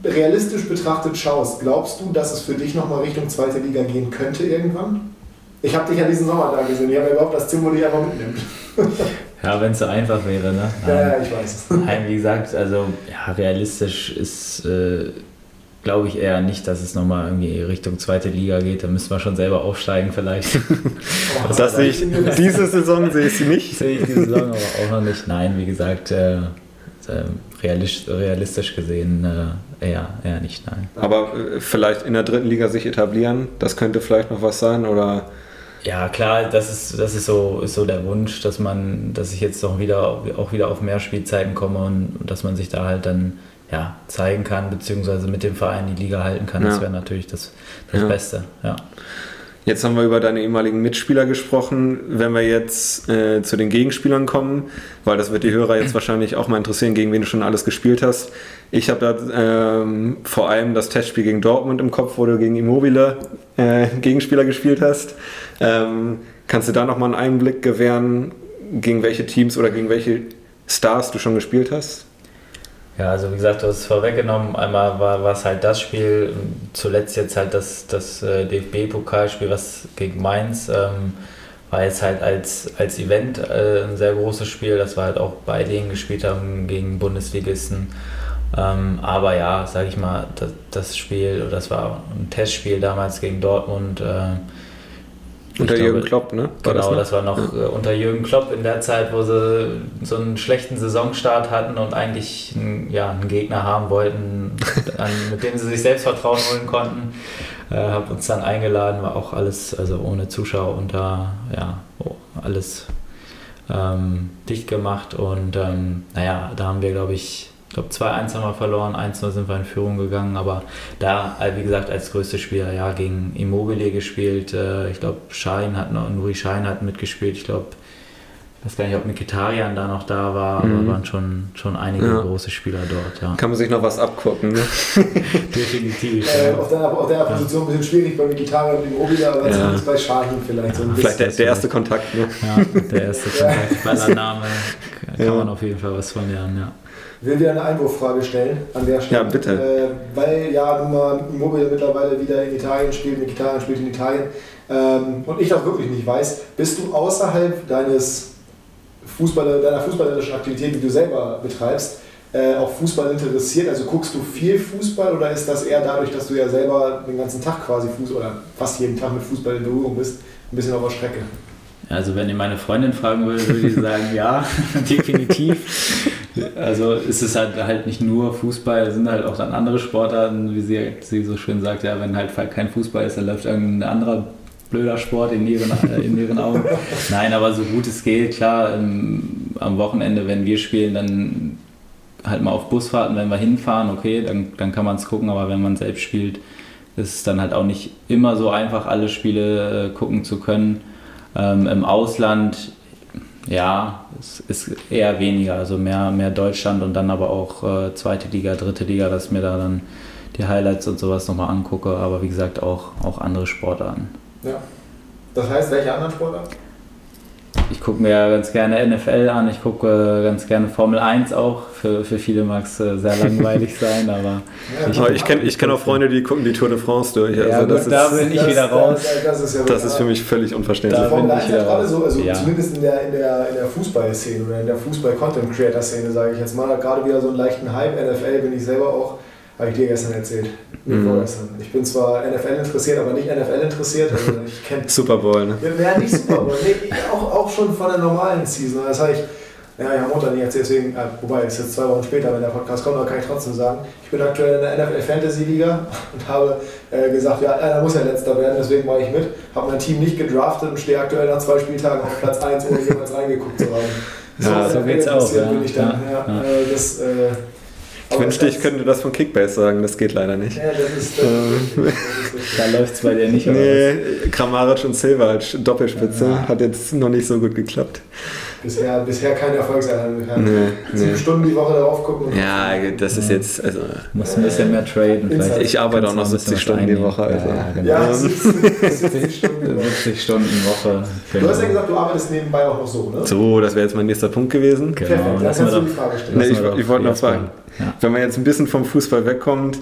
realistisch betrachtet schaust, glaubst du, dass es für dich nochmal Richtung zweite Liga gehen könnte irgendwann? Ich habe dich ja diesen Sommer da gesehen. Ich habe überhaupt das Zimmer dich einfach mitnimmt. Ja, wenn es so einfach wäre, ne? Ja, ja, ich weiß. Nein, wie gesagt, also ja, realistisch ist, äh, glaube ich eher nicht, dass es nochmal irgendwie Richtung zweite Liga geht. Da müssen wir schon selber aufsteigen vielleicht. Oh, das sehe ich, diese Saison sehe ich sie nicht. Sehe ich diese Saison aber auch noch nicht. Nein, wie gesagt, äh, äh realistisch, realistisch gesehen äh, eher, eher nicht, nein. Aber äh, vielleicht in der dritten Liga sich etablieren, das könnte vielleicht noch was sein oder ja, klar, das ist, das ist so, ist so der Wunsch, dass man, dass ich jetzt auch wieder, auch wieder auf mehr Spielzeiten komme und, und dass man sich da halt dann ja, zeigen kann, beziehungsweise mit dem Verein die Liga halten kann. Ja. Das wäre natürlich das, das ja. Beste. Ja. Jetzt haben wir über deine ehemaligen Mitspieler gesprochen. Wenn wir jetzt äh, zu den Gegenspielern kommen, weil das wird die Hörer jetzt wahrscheinlich auch mal interessieren, gegen wen du schon alles gespielt hast. Ich habe da ähm, vor allem das Testspiel gegen Dortmund im Kopf, wo du gegen Immobile äh, Gegenspieler gespielt hast. Ähm, kannst du da nochmal einen Einblick gewähren, gegen welche Teams oder gegen welche Stars du schon gespielt hast? Ja, also wie gesagt, du hast es vorweggenommen. Einmal war es halt das Spiel, zuletzt jetzt halt das, das äh, DFB-Pokalspiel, was gegen Mainz ähm, war jetzt halt als, als Event äh, ein sehr großes Spiel. Das war halt auch bei denen gespielt haben gegen Bundesligisten. Ähm, aber ja, sage ich mal, das, das Spiel, das war ein Testspiel damals gegen Dortmund. Äh, unter glaube, Jürgen Klopp, ne? War genau, das, das, war noch ja. Äh, unter Jürgen Klopp in der Zeit, wo sie so einen schlechten Saisonstart hatten und eigentlich einen, ja, einen Gegner haben wollten, an, mit dem sie sich Selbstvertrauen holen konnten. Äh, habe uns dann eingeladen, war auch alles, also ohne Zuschauer unter, ja, oh, alles ähm, dicht gemacht und ähm, naja, da haben wir, glaube ich, ich glaube 2-1 haben wir verloren, 1-0 sind wir in Führung gegangen, aber da, äh, wie gesagt, als größte Spieler, ja, gegen Immobile gespielt, äh, ich glaube Schein hat noch, Nuri Schein hat mitgespielt, ich glaube, ich weiß gar nicht, ob Mikitarian da noch da war, mhm. aber waren schon, schon einige ja. große Spieler dort, ja. Kann man sich noch was abgucken, ne? Definitiv. Äh, ja. Auf der, auf der Position ein bisschen schwierig bei Mikitarian und Immobile, aber ja. bei Schein vielleicht so ein bisschen. Vielleicht der, der erste Kontakt, ne? Ja, der erste Kontakt. Bei der Name kann man auf jeden Fall was von lernen, ja. Will wieder eine Einwurffrage stellen an der Stelle. Ja, bitte. Äh, weil ja nun mal Immobile mittlerweile wieder in Italien spielt, mit Italien spielt in Italien. Ähm, und ich das wirklich nicht weiß, bist du außerhalb deines Fußball, deiner fußballerischen Aktivität, die du selber betreibst, äh, auch Fußball interessiert? Also guckst du viel Fußball oder ist das eher dadurch, dass du ja selber den ganzen Tag quasi Fußball oder fast jeden Tag mit Fußball in Berührung bist, ein bisschen auf der Strecke? Also wenn ihr meine Freundin fragen würde, würde ich sagen, ja, definitiv. Also ist es halt, halt nicht nur Fußball, es sind halt auch dann andere Sportarten, wie sie, sie so schön sagt, ja, wenn halt kein Fußball ist, dann läuft irgendein anderer blöder Sport in ihren, äh, in ihren Augen. Nein, aber so gut es geht, klar, ähm, am Wochenende, wenn wir spielen, dann halt mal auf Busfahrten, wenn wir hinfahren, okay, dann, dann kann man es gucken, aber wenn man selbst spielt, ist es dann halt auch nicht immer so einfach, alle Spiele äh, gucken zu können. Ähm, Im Ausland ja, es ist eher weniger, also mehr, mehr Deutschland und dann aber auch äh, zweite Liga, dritte Liga, dass ich mir da dann die Highlights und sowas nochmal angucke, aber wie gesagt auch, auch andere Sportarten. Ja. Das heißt, welche anderen Sportarten? Ich gucke mir ganz gerne NFL an, ich gucke äh, ganz gerne Formel 1 auch. Für, für viele mag es äh, sehr langweilig sein, aber. Ja, ich, ich kenne ich kenn auch Freunde, die gucken die Tour de France durch. Also ja, das gut, da bin ich das, wieder raus. Das, das, ist, ja das ist, für mich völlig unverständlich. Da Formel 1 hat gerade so, also ja. zumindest in der, in der, in der Fußball-Szene oder in der Fußball-Content-Creator-Szene, sage ich jetzt mal, gerade wieder so einen leichten Hype. NFL bin ich selber auch habe ich dir gestern erzählt. Mhm. Ich bin zwar NFL interessiert, aber nicht NFL interessiert. Also ich kenn, Super Bowl, ne? Ja, nicht Super Bowl. Nee, auch, auch schon von der normalen Season. Das habe ich, ja, ich habe Mutter nicht erzählt, deswegen, äh, wobei, es ist jetzt zwei Wochen später, wenn der Podcast kommt, aber kann ich trotzdem sagen. Ich bin aktuell in der NFL Fantasy Liga und habe äh, gesagt, ja, einer muss ja letzter werden, deswegen mache ich mit. Habe mein Team nicht gedraftet und stehe aktuell nach zwei Spieltagen auf Platz 1, ohne jemals reingeguckt zu haben. So, ja, so geht's auch. Ja. Bin ich dann. Ja, ja. Äh, das, äh, ich wünschte, ich könnte das von Kickbase sagen, das geht leider nicht. Ja, das ist, das ähm, da läuft es bei dir nicht Nee, Kramaric und Silva als Doppelspitze ja. hat jetzt noch nicht so gut geklappt. Bisher, bisher kein Erfolgserlebnis. Nee, Sieben nee. Stunden die Woche darauf gucken. Ja, das ist jetzt, also Muss ein bisschen mehr traden. Vielleicht ich arbeite auch noch kannst du ein bisschen 70 was Stunden die. Woche. Also. Ja, genau. Ja, 70 Stunden die Woche. 70 Stunden Woche. Du hast ja gesagt, du arbeitest nebenbei auch noch so, ne? So, das wäre jetzt mein nächster Punkt gewesen. Genau, Perfekt, dann kannst du die Frage stellen. Nee, ich, ich wollte noch fragen. Ja. wenn man jetzt ein bisschen vom Fußball wegkommt,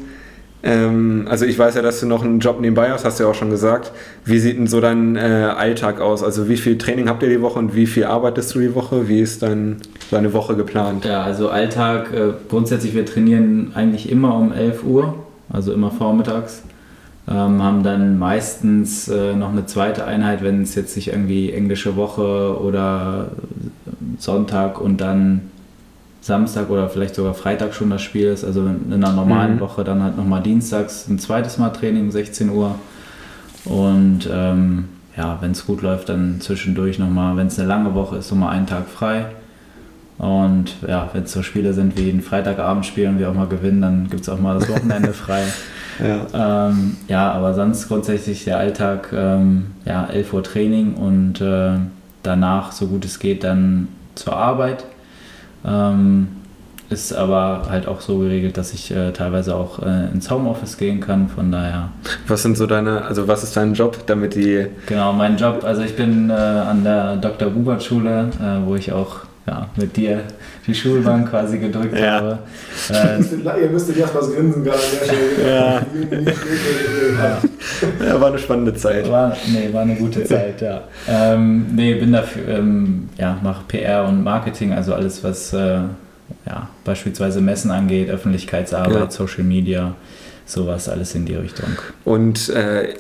ähm, also ich weiß ja, dass du noch einen Job nebenbei hast, hast du ja auch schon gesagt. Wie sieht denn so dein äh, Alltag aus? Also wie viel Training habt ihr die Woche und wie viel arbeitest du die Woche? Wie ist dein, deine Woche geplant? Ja, also Alltag, äh, grundsätzlich, wir trainieren eigentlich immer um 11 Uhr, also immer vormittags. Ähm, haben dann meistens äh, noch eine zweite Einheit, wenn es jetzt nicht irgendwie englische Woche oder Sonntag und dann Samstag oder vielleicht sogar Freitag schon das Spiel ist. Also in einer normalen Mhm. Woche dann halt nochmal dienstags ein zweites Mal Training, 16 Uhr. Und ähm, ja, wenn es gut läuft, dann zwischendurch nochmal, wenn es eine lange Woche ist, nochmal einen Tag frei. Und ja, wenn es so Spiele sind wie jeden Freitagabend spielen und wir auch mal gewinnen, dann gibt es auch mal das Wochenende frei. Ja. Ähm, ja, aber sonst grundsätzlich der Alltag, ähm, ja, 11 Uhr Training und äh, danach, so gut es geht, dann zur Arbeit. Ähm, ist aber halt auch so geregelt, dass ich äh, teilweise auch äh, ins Homeoffice gehen kann. Von daher, Was sind so deine, also was ist dein Job, damit die, genau, mein Job. Also ich bin äh, an der Dr. Bubert Schule, äh, wo ich auch ja, mit dir die Schulbank quasi gedrückt Ja. habe. Äh, Ihr müsstet Jaspers Grinsen gerade. Ja. ja, war eine spannende Zeit. War, nee, war eine gute Zeit, ja. Ähm, nee, bin dafür, ähm, ja, mache PR und Marketing, also alles, was äh, ja, beispielsweise Messen angeht, Öffentlichkeitsarbeit, Ja. Social Media, sowas, alles in die Richtung. Und äh,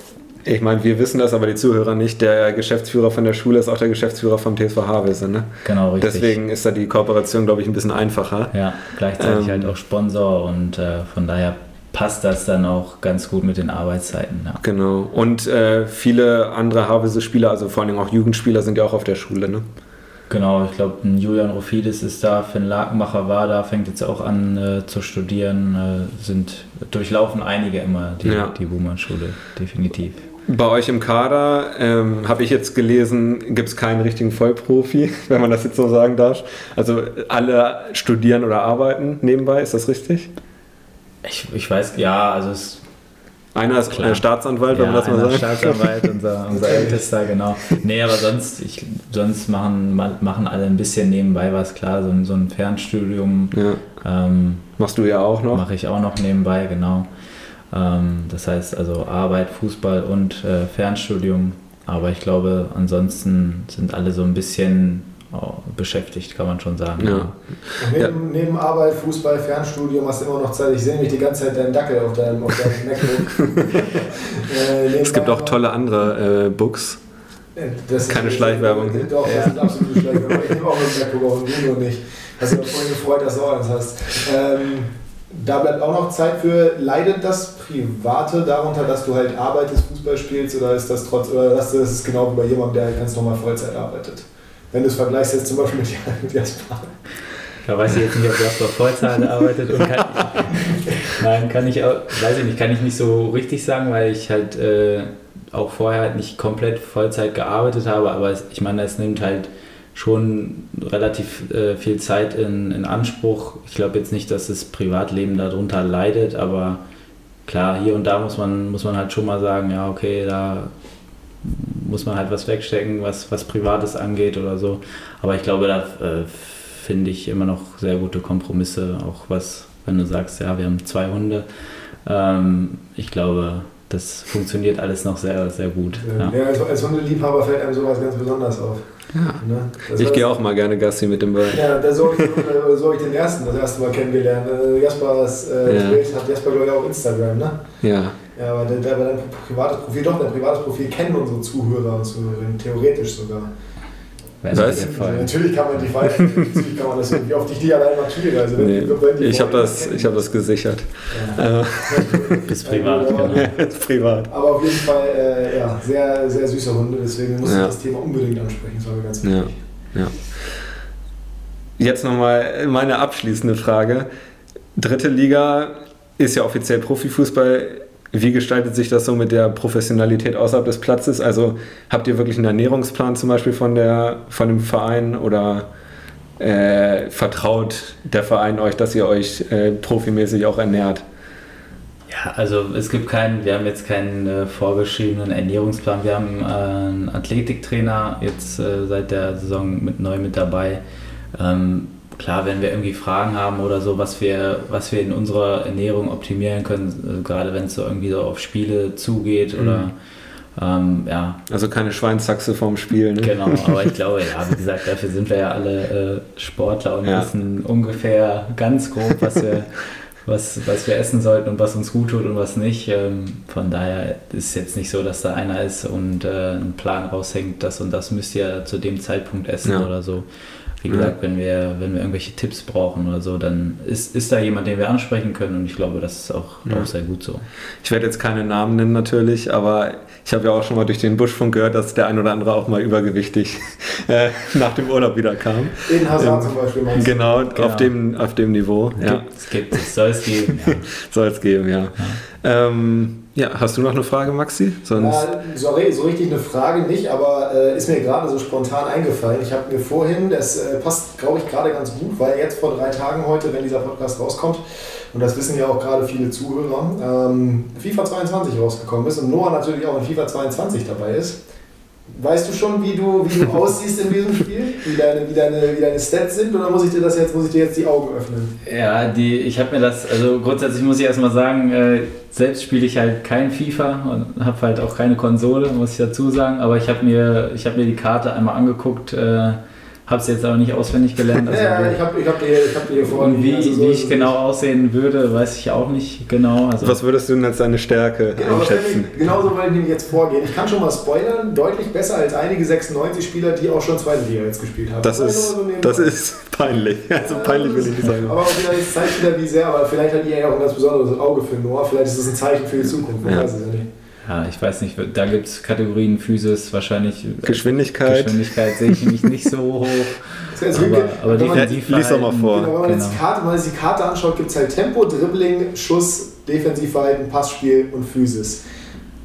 ich meine, wir wissen das, aber die Zuhörer nicht. Der Geschäftsführer von der Schule ist auch der Geschäftsführer vom TSV Havelse. Ne? Genau, richtig. Deswegen ist da die Kooperation, glaube ich, ein bisschen einfacher. Ja, gleichzeitig Ähm, halt auch Sponsor und äh, von daher passt das dann auch ganz gut mit den Arbeitszeiten. Ja. Genau. Und äh, viele andere Havelse-Spieler, also vor allem auch Jugendspieler, sind ja auch auf der Schule. Ne? Genau, ich glaube, ein Julian Rofidis ist da, Finn Lakenmacher war da, fängt jetzt auch an äh, zu studieren, äh, sind durchlaufen einige immer die, Ja. die Buhmann-Schule, definitiv. Bei euch im Kader ähm, habe ich jetzt gelesen, gibt es keinen richtigen Vollprofi, wenn man das jetzt so sagen darf. Also alle studieren oder arbeiten nebenbei, ist das richtig? Ich, ich weiß, ja, also es Einer ist Klar. äh, Staatsanwalt, wenn ja, man das mal sagt. Staatsanwalt, unser, unser Ältester, genau. Nee, aber sonst, ich, sonst machen, machen alle ein bisschen nebenbei was, klar, so, ein- so ein Fernstudium Ja. ähm, Machst du ja auch noch. mache ich auch noch nebenbei, genau. Ähm, das heißt also Arbeit, Fußball und äh, Fernstudium. Aber ich glaube, ansonsten sind alle so ein bisschen oh, beschäftigt, kann man schon sagen. Ja. Neben, neben Arbeit, Fußball, Fernstudium hast du immer noch Zeit. Ich sehe nämlich die ganze Zeit deinen Dackel auf deinem, auf deinem MacBook. äh, Es gibt auch tolle andere äh, Books. Das keine Schleichwerbung hier. Doch, das Ja. sind absolute Schleichwerbung. Ich nehme auch ein MacBook auf und du nur nicht. Hast du vorhin gefreut, dass du auch eins hast. Ähm, da bleibt auch noch Zeit für. Leidet das Private darunter, dass du halt arbeitest, Fußball spielst oder ist das trotz oder das ist genau wie bei jemandem, der halt ganz normal Vollzeit arbeitet? Wenn du es vergleichst jetzt zum Beispiel mit, mit Jasper. Da weiß ich jetzt nicht, ob Jasper Vollzeit arbeitet und kann, Nein, kann ich auch, weiß ich nicht, kann ich nicht so richtig sagen, weil ich halt äh, auch vorher halt nicht komplett Vollzeit gearbeitet habe, aber ich meine, es nimmt halt schon relativ äh, viel Zeit in, in Anspruch. Ich glaube jetzt nicht, dass das Privatleben darunter leidet, aber klar, hier und da muss man, muss man halt schon mal sagen, ja, okay, da muss man halt was wegstecken, was, was Privates angeht oder so. Aber ich glaube, da äh, finde ich immer noch sehr gute Kompromisse, auch was, wenn du sagst, ja, wir haben zwei Hunde. Ähm, ich glaube, das funktioniert alles noch sehr, sehr gut. Ja. Ja, als, als Hundeliebhaber fällt einem sowas ganz besonders auf. Ja. Ne? Ich gehe auch mal gerne Gassi mit dem Ball. Ja, da so, äh, so habe ich den ersten das erste Mal kennengelernt. Äh, Jaspers äh, Ja. Bild hat Jasper, glaube ich, auch Instagram, ne? Ja. Ja, aber der, der, dein privates Profil, doch, dein privates Profil kennen unsere Zuhörer und Zuhörerinnen, theoretisch sogar. Was? Natürlich kann man die feiern, natürlich kann man das, wie oft ich die allein markiere. Also, wenn- Nee. Ich habe das, ich hab das gesichert. Ja. Äh, Bis privat, Ja, genau. privat. Aber auf jeden Fall, äh, ja, sehr, sehr süße Hunde, deswegen muss ich Ja. das Thema unbedingt ansprechen, das war mir ganz Ja. wichtig. Ja. Jetzt nochmal meine abschließende Frage. Dritte Liga ist ja offiziell Profifußball. Wie gestaltet sich das so mit der Professionalität außerhalb des Platzes? Also habt ihr wirklich einen Ernährungsplan zum Beispiel von, der, von dem Verein oder äh, vertraut der Verein euch, dass ihr euch äh, profimäßig auch ernährt? Ja, also es gibt keinen, wir haben jetzt keinen äh, vorgeschriebenen Ernährungsplan. Wir haben äh, einen Athletiktrainer jetzt äh, seit der Saison mit neu mit dabei. Ähm, klar, wenn wir irgendwie Fragen haben oder so, was wir, was wir in unserer Ernährung optimieren können, äh, gerade wenn es so irgendwie so auf Spiele zugeht Mhm. oder ähm, ja, Also keine Schweinshaxe vorm Spiel, ne? Genau, aber ich glaube, ja, wie gesagt, dafür sind wir ja alle äh, Sportler und Ja. wissen ungefähr ganz grob, was wir, was, was wir essen sollten und was uns gut tut und was nicht. Ähm, von daher ist es jetzt nicht so, dass da einer ist und äh, ein Plan raushängt, das und das müsst ihr zu dem Zeitpunkt essen Ja. oder so. Wie Ja. gesagt, wenn, wir, wenn wir irgendwelche Tipps brauchen oder so, dann ist, ist da jemand, den wir ansprechen können und ich glaube, das ist auch, Ja. auch sehr gut so. Ich werde jetzt keine Namen nennen natürlich, aber ich habe ja auch schon mal durch den Buschfunk gehört, dass der ein oder andere auch mal übergewichtig äh, nach dem Urlaub wieder kam. In Hazard Ähm, zum Beispiel. Genau, Genau. Auf, dem, auf dem Niveau. Ja, Es gibt, es soll es geben. Ja. soll es geben, ja. Ähm, ja, hast du noch eine Frage, Maxi? Sonst. Ja, sorry, so richtig eine Frage nicht, aber äh, ist mir gerade so spontan eingefallen. Ich habe mir vorhin, das äh, passt, glaube ich, gerade ganz gut, weil jetzt vor drei Tagen heute, wenn dieser Podcast rauskommt, und das wissen ja auch gerade viele Zuhörer, ähm, FIFA 22 rausgekommen ist und Noah natürlich auch in FIFA 22 dabei ist. Weißt du schon, wie du, wie du aussiehst in diesem Spiel? Wie deine, wie, deine, wie deine Stats sind? Oder muss ich dir das jetzt, muss ich dir jetzt die Augen öffnen? Ja, die, ich habe mir das, also grundsätzlich muss ich erstmal sagen, äh, selbst spiele ich halt kein FIFA und habe halt auch keine Konsole, muss ich dazu sagen, aber ich habe mir, ich hab mir die Karte einmal angeguckt, äh, habe sie jetzt aber nicht auswendig gelernt. Also ja, ich habe ich hab dir, ich hab dir hier und wie, also so wie ich es genau aussehen würde, weiß ich auch nicht genau. Also, Was würdest du denn als deine Stärke Genau, einschätzen? ich, genauso wollte ich nämlich jetzt vorgehen. Ich kann schon mal spoilern, deutlich besser als einige 96-Spieler, die auch schon zweite Liga jetzt gespielt haben. Das ist, so das ist peinlich. Also Ja, peinlich will ich nicht sagen. Aber auch wieder, das zeigt wieder, wie sehr, aber vielleicht hat ihr ja auch ein ganz besonderes Auge für Noah. Vielleicht ist es ein Zeichen für die Zukunft. Ja. weiß es ja nicht. Ja, ich weiß nicht, da gibt es Kategorien Physis, wahrscheinlich äh, Geschwindigkeit. Geschwindigkeit sehe ich mich nicht so hoch. Jetzt Aber, wirklich- aber wenn man- Ja, defensiv lies doch mal vor. Genau, wenn man jetzt Genau. die Karte, wenn man sich die Karte anschaut, gibt es halt Tempo, Dribbling, Schuss, Defensivverhalten, Passspiel und Physis.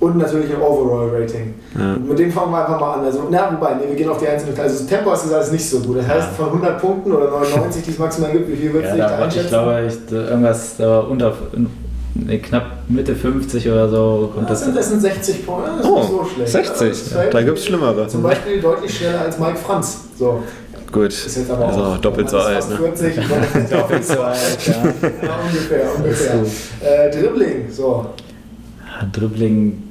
Und natürlich ein Overall-Rating. Ja. Und Mit dem fangen wir einfach mal an. Also, na, wobei, nee, wir gehen auf die einzelnen. Also, Tempo hast du gesagt, ist nicht so gut. Das Ja. heißt, von 100 Punkten oder 99, die es maximal gibt, wie viel würdest Ja, du dich da da, war- einschätzen? ich glaube, ich, irgendwas da war unter nee, knapp Mitte 50 oder so kommt das, das. sind, das sind 60 Punkte. Das ist Oh, nicht so schlecht. 60. Das ist halt Da gibt es Schlimmere. Zum Beispiel deutlich schneller als Mike Franz. So, Gut. ist jetzt aber Also auch doppelt so ist alt. Ne? 40. Doppelt so alt, ja. ja, ungefähr, ungefähr. Ist Äh, Dribbling, so. Ja, Dribbling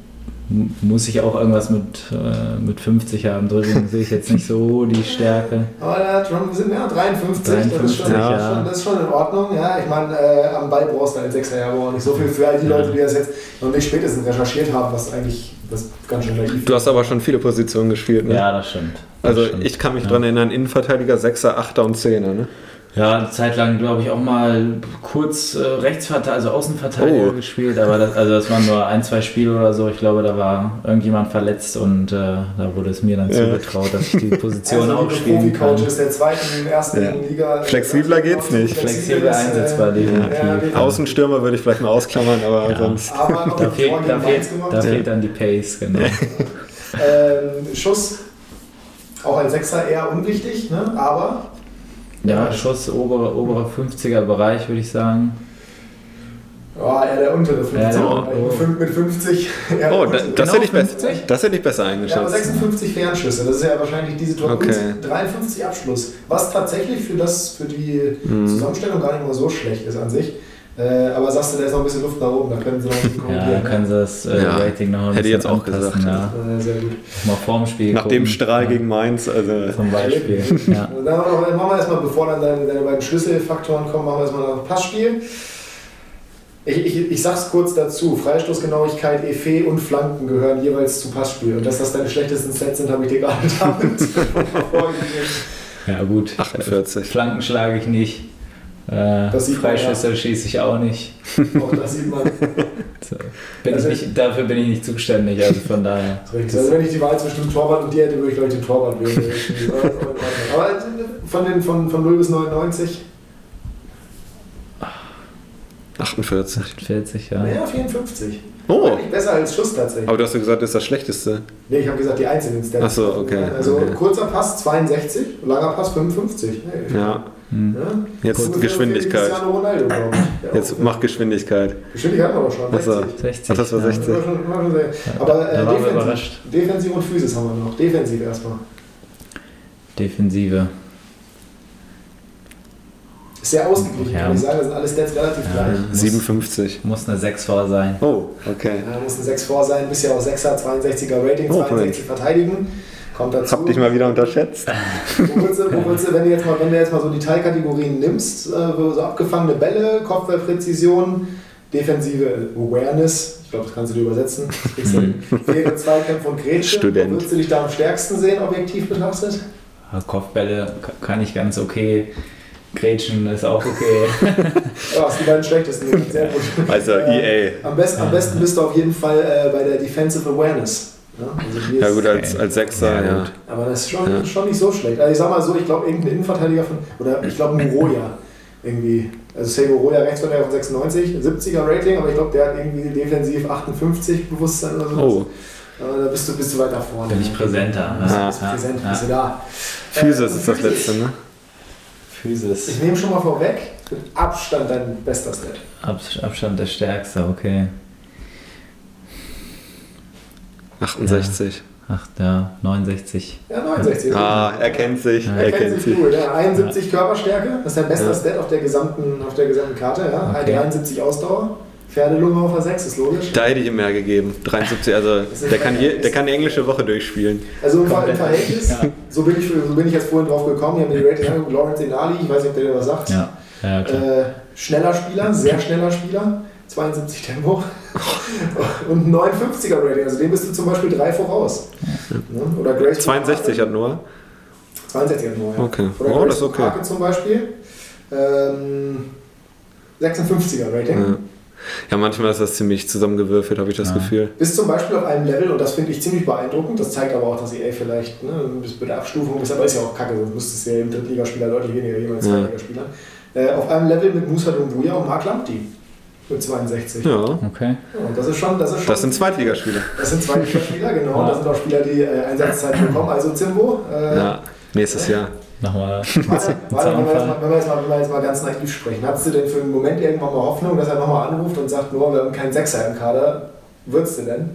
muss ich auch irgendwas mit, äh, mit 50 haben. Dribbling sehe ich jetzt nicht so die Stärke. Aber der wir sind ja 53, das, ist 53, schon, ja. schon, das ist schon in Ordnung. Ja, ich meine, äh, am Ball brauchst du als Sechser ja auch nicht so viel für all die Leute, die das jetzt noch nicht spätestens recherchiert haben, was eigentlich das ganz schön naiv Du hast aber schon viele Positionen gespielt. Ne? Ja, das stimmt. Das Also stimmt. ich kann mich ja. dran erinnern, Innenverteidiger, Sechser, Achter und Zehner. Ne? Ja, eine Zeit lang, glaube ich, auch mal kurz äh, Rechtsverteidiger, also Außenverteidiger Oh. gespielt, aber das, also das waren nur ein, zwei Spiele oder so. Ich glaube, da war irgendjemand verletzt und äh, da wurde es mir dann Ja. zugetraut, dass ich die Position also, auch spielen kann. Profi-Coach ist der zweiten, ersten Ja. Liga. Flexibler geht's nicht. Flexibel einsetzbar, äh, definitiv. ja. Außenstürmer würde ich vielleicht mal ausklammern, aber Ja. sonst. Aber Da ein fehlt, da, fehlt, da Ja. fehlt dann die Pace, genau. Ähm, Schuss, auch als Sechser eher unwichtig, ne? aber Ja, Schuss obere, obere 50er Bereich, würde ich sagen. ja, eher der untere 50. Ja, oh, Mit oh. fünf- Mit 50. eher Oh, das, Genau hätte ich besser, 50? das hätte ich besser Ja, aber eingeschätzt. 56 Fernschüsse, das ist ja wahrscheinlich diese Tor Okay. und 53 Abschluss, was tatsächlich für, das, für die Mhm. Zusammenstellung gar nicht mal so schlecht ist an sich. Äh, aber sagst du, da ist noch ein bisschen Luft nach oben, da können sie noch ein bisschen Ja, dann können sie das äh, Ja, Rating noch ein hätte ich jetzt auch anpassen, gesagt. Ja. Äh, sehr gut. Mal vorm Spiel Nach dem gucken. Strahl ja, gegen Mainz, also. Zum Beispiel. Ja. Dann machen wir- erstmal, bevor dann deine, deine beiden Schlüsselfaktoren kommen, machen wir erstmal noch Passspiel. Ich, ich, ich sag's kurz dazu: Freistoßgenauigkeit, Effet und Flanken gehören jeweils zu Passspiel. Und dass das deine schlechtesten Sets sind, habe ich dir gerade damit vorgegeben. ja, gut. 48. Flanken schlage ich nicht. Äh, Freischüsse schieße ich auch nicht. Auch das sieht man. So. Bin Also- ich nicht. Dafür bin ich nicht zuständig, also von daher. Richtig. Also wenn ich die Wahl zwischen dem Torwart und dir hätte, würde ich glaube ich den Torwart wählen. Aber von, den, von, von 0 bis 99, 48. 40, ja. naja, 54. Oh. Besser als Schuss tatsächlich. Aber du hast ja gesagt, das ist das Schlechteste. Nee, ich habe gesagt, die einzelnen Stats. Ach so, okay, Also okay. kurzer Pass 62, langer Pass 55. Hey, Ja. Hm. Ja? Jetzt Ungefähr Geschwindigkeit. Ronaldo. Ja, Jetzt okay. mach Geschwindigkeit. Geschwindigkeit haben wir schon. Ach so. 60. 60. Ach, das war ja. 60. War schon- war schon sehr- Aber Da äh, waren wir defensiv, überrascht. defensiv und Physis haben wir noch. Defensiv erstmal. Defensive. Ist sehr ausgeglichen, Ja. kann ich sagen. Das sind alle Stats relativ Ja. gleich. 57. Muss eine 6 vor sein. Oh, okay. Ja, muss ein 6 vor sein, bist ja auch 6er, 62er Rating, Oh, 62 verteidigen. Kommt dazu. Hab dich mal wieder unterschätzt. Wo willst du, wo willst du wenn, du jetzt mal, wenn du jetzt mal so die Teilkategorien nimmst, äh, so abgefangene Bälle, Kopfballpräzision, defensive Awareness, ich glaube, das kannst du dir übersetzen, faire Zweikämpfe und Grätsche, Student. wo würdest du dich da am stärksten sehen, objektiv betrachtet? Ja, Kopfbälle ka- kann ich ganz okay. Grätschen ist auch okay. Ja, das sind die beiden schlechtesten. Sehr gut. Also Äh, EA. Am besten, am besten bist du auf jeden Fall äh, bei der Defensive Awareness. Ja, also Ja gut, als, als Sechser, Ja, ja. gut. Aber das ist schon, Ja. schon nicht so schlecht. Also ich sag mal so, ich glaube irgendein Innenverteidiger von, oder ich glaube Moroja irgendwie, also Sego Roya Rechtsverteidiger von 96, 70er Rating, aber ich glaube der hat irgendwie defensiv 58 Bewusstsein oder so. Oh, da bist du, bist du weiter vorne. Bin ich präsenter. Bist, Ja. bist präsent, Ja. bist du da. Physis Äh, ist das letzte, ne? Physis. Ich nehme schon mal vorweg, mit Abstand dein bester Stat. Ab, Abstand der Stärkste, okay. 68. Ach, ja, 69. Ja, 69. Ah, er kennt sich, Ja, er Er kennt kennt sich gut, ja. 71 Körperstärke, das ist dein bester Ja. Stat auf der gesamten, auf der gesamten Karte. Ja. Okay. 73 Ausdauer, Pferdelunge auf der 6, ist logisch. Da hätte ich ihm mehr gegeben. 73, also der kann, je, der kann die englische Woche durchspielen. Also im, Komplett. Verhältnis, Ja. so, bin ich, so bin ich jetzt vorhin drauf gekommen, ich habe mir die Ratings angeguckt, Lawrence Inali, ich weiß nicht, ob der dir was sagt. Ja, ja. Äh, schneller Spieler, sehr schneller Spieler, 72 Tempo und ein 59er Rating, also dem bist du zum Beispiel drei voraus. Ne? Oder Grace 62 hat Noah. 62 hat nur, ja. Okay. Oder Oh, Grace das ist okay. Parke zum Beispiel, ähm, 56er Rating. Ja. ja, manchmal ist das ziemlich zusammengewürfelt, habe ich das Ja. Gefühl. Bist zum Beispiel auf einem Level, und das finde ich ziemlich beeindruckend, das zeigt aber auch, dass EA vielleicht ne, bis bei der Abstufung ist, aber ist ja auch kacke, sonst müsstest du ja im Drittligaspieler deutlich weniger geben als Ja. Zweitligaspieler. Äh, auf einem Level mit Musa Dumbuya und Mark Lamptey mit 62. Ja. Ja, Okay. und das ist schon, das ist schon. das sind Zweitligaspieler. das sind Zweitligaspieler, genau. Ja. Das sind auch Spieler, die äh, Einsatzzeit bekommen. Also Zimbo, äh, Ja, nächstes Jahr. Nochmal. Warte, warte, wenn, wir jetzt mal, wenn, wir jetzt mal, wenn wir jetzt mal ganz naiv sprechen, hattest du denn für einen Moment irgendwann mal Hoffnung, dass er nochmal anruft und sagt, nur wir haben keinen Sechser im Kader? Würdest du denn?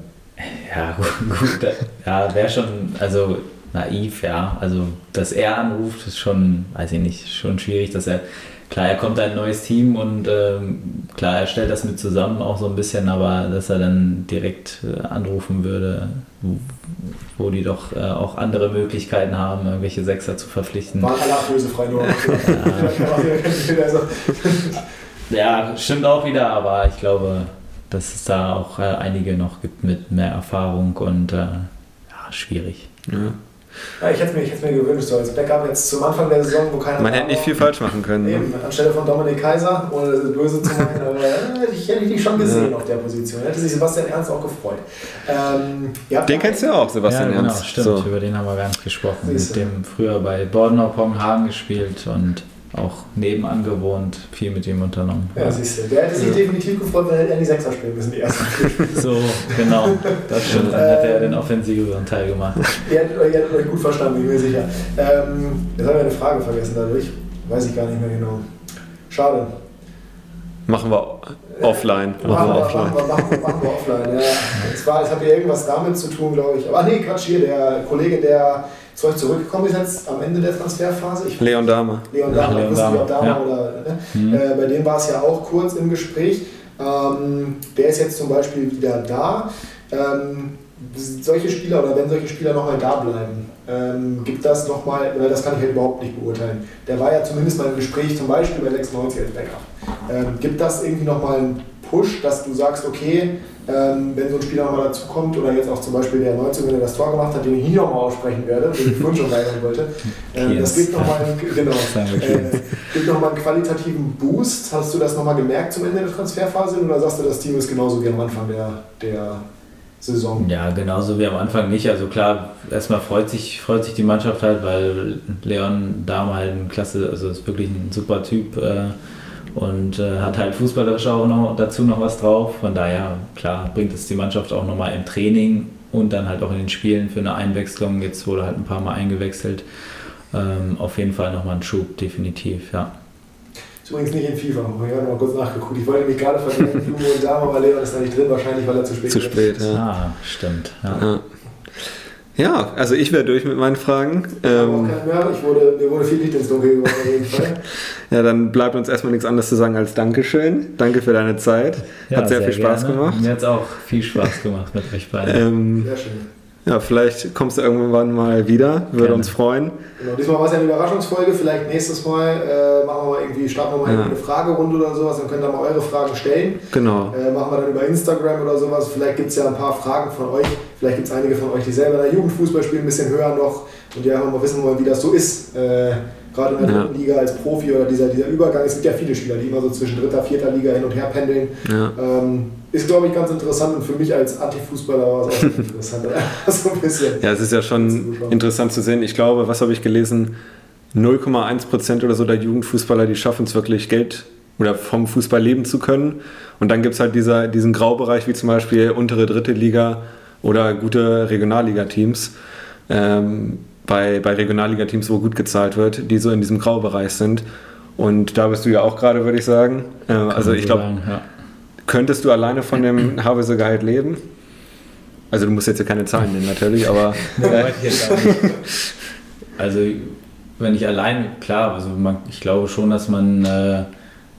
Ja, gut. gut. Ja, wäre schon, also naiv, ja. Also, dass er anruft, ist schon, weiß ich nicht, schon schwierig, dass er, klar, er kommt in ein neues Team und ähm, klar, er stellt das mit zusammen auch so ein bisschen, aber dass er dann direkt äh, anrufen würde, wo, wo die doch äh, auch andere Möglichkeiten haben, irgendwelche Sechser zu verpflichten. Waren alle ablösefrei nur. Ja, stimmt auch wieder, aber ich glaube, dass es da auch äh, einige noch gibt mit mehr Erfahrung und äh, ja, schwierig. Ja. Ja, ich hätte es mir, ich hätte mir gewünscht, so als Backup jetzt zum Anfang der Saison, wo keiner. Man hätte nicht viel falsch machen können. Ne? Eben, anstelle von Dominik Kaiser, ohne das böse zu machen, aber äh, hätte ich, hätte dich schon gesehen Ja. auf der Position. Hätte sich Sebastian Ernst auch gefreut. Ähm, Den kennst du ja auch, Sebastian ja, genau, Ernst. stimmt. So. Über den haben wir gar nicht gesprochen. Mit dem früher bei Bordener Ponghagen gespielt und auch nebenan gewohnt, viel mit ihm unternommen. Ja, siehst du. Der hätte sich definitiv gefreut, wenn er die Sechser spielen müssen, die ersten. So, genau. Das stimmt. Dann hätte er den offensiveren Teil gemacht. ihr, hättet, euch- ihr hättet euch gut verstanden, bin ich mir sicher. Ähm, jetzt habe ich eine Frage vergessen dadurch. Weiß ich gar nicht mehr genau. Schade. Machen wir offline. Machen Machen wir wir, offline. machen wir, machen wir, machen wir offline. Ja. Es, war, es hat ja irgendwas damit zu tun, glaube ich. Aber nee, Quatsch, hier, der Kollege, der zu euch zurückgekommen ist jetzt am Ende der Transferphase. Ich, Leon Dahmer. Leon Ja, Dahmer, Leon wisst ihr, Dahmer, Dahmer ja. oder. Ne? Hm. Äh, bei dem war es ja auch kurz im Gespräch. Ähm, der ist jetzt zum Beispiel wieder da. Ähm, solche Spieler oder wenn solche Spieler nochmal da bleiben, ähm, gibt das nochmal, weil das kann ich halt überhaupt nicht beurteilen. Der war ja zumindest mal im Gespräch, zum Beispiel bei 96 als Backup. Ähm, gibt das irgendwie nochmal einen Push, dass du sagst, okay, ähm, wenn so ein Spieler nochmal dazukommt oder jetzt auch zum Beispiel der 19, wenn er das Tor gemacht hat, den ich hier nochmal aussprechen werde, den ich vorhin schon reinhauen wollte, ähm, das gibt nochmal genau, äh, gibt nochmal einen qualitativen Boost. Hast du das nochmal gemerkt zum Ende der Transferphase oder sagst du, das Team ist genauso wie am Anfang der, der Saison? Ja, genauso wie am Anfang nicht. Also klar, erstmal freut sich, freut sich die Mannschaft halt, weil Leon Dahmer halt ein klasse, also ist wirklich ein super Typ. Äh, und äh, hat halt fußballerisch auch noch dazu noch was drauf. Von daher, klar, bringt es die Mannschaft auch nochmal im Training und dann halt auch in den Spielen für eine Einwechslung. Jetzt wurde halt ein paar Mal eingewechselt. Ähm, auf jeden Fall nochmal ein Schub, definitiv, ja. Ist übrigens nicht in FIFA, ich habe mal kurz nachgeguckt. Ich wollte mich gerade vergessen, Jumo und Dama, aber Leon ist da nicht drin, wahrscheinlich weil er zu spät Zu spät, ja. Ah, stimmt. Ja. Ja. Ja, also ich wäre durch mit meinen Fragen. Ich habe auch Ähm, keinen mehr. Ich wurde, mir wurde viel Licht ins Dunkel geworfen auf jeden Fall. ja, dann bleibt uns erstmal nichts anderes zu sagen als Dankeschön. Danke für deine Zeit. Ja, Hat sehr, viel Spaß gerne. gemacht. Mir hat es auch viel Spaß gemacht mit euch beiden. Ähm, Sehr schön. ja, vielleicht kommst du irgendwann mal wieder. Würde Gerne. uns freuen. Genau, diesmal war es ja eine Überraschungsfolge. Vielleicht nächstes Mal äh, machen wir mal irgendwie, starten wir mal Ja. eine Fragerunde oder sowas. Dann könnt ihr mal eure Fragen stellen. Genau. Äh, machen wir dann über Instagram oder sowas. Vielleicht gibt es ja ein paar Fragen von euch. Vielleicht gibt es einige von euch, die selber in der Jugendfußball spielen, ein bisschen höher noch und die einfach mal wissen wollen, wie das so ist. Äh, Gerade in der Ja. dritten Liga als Profi oder dieser, dieser Übergang. Es gibt ja viele Spieler, die immer so zwischen dritter, vierter Liga hin und her pendeln. Ja. Ähm, ist, glaube ich, ganz interessant und für mich als Antifußballer war es auch interessant. so ein bisschen. Ja, es ist ja schon interessant zu sehen. Ich glaube, was habe ich gelesen? 0,1 Prozent oder so der Jugendfußballer, die schaffen es wirklich, Geld oder vom Fußball leben zu können. Und dann gibt es halt dieser, diesen Graubereich, wie zum Beispiel untere dritte Liga oder gute Regionalliga-Teams. Ähm, bei, bei Regionalliga-Teams, wo gut gezahlt wird, die so in diesem Graubereich sind. Und da bist du ja auch gerade, würde ich sagen. Äh, also ich glaube, ja. könntest du alleine von dem Havelse Gehalt leben? Also du musst jetzt ja keine Zahlen nennen natürlich, aber nicht. Also, wenn ich allein, klar, also man, ich glaube schon, dass man, äh,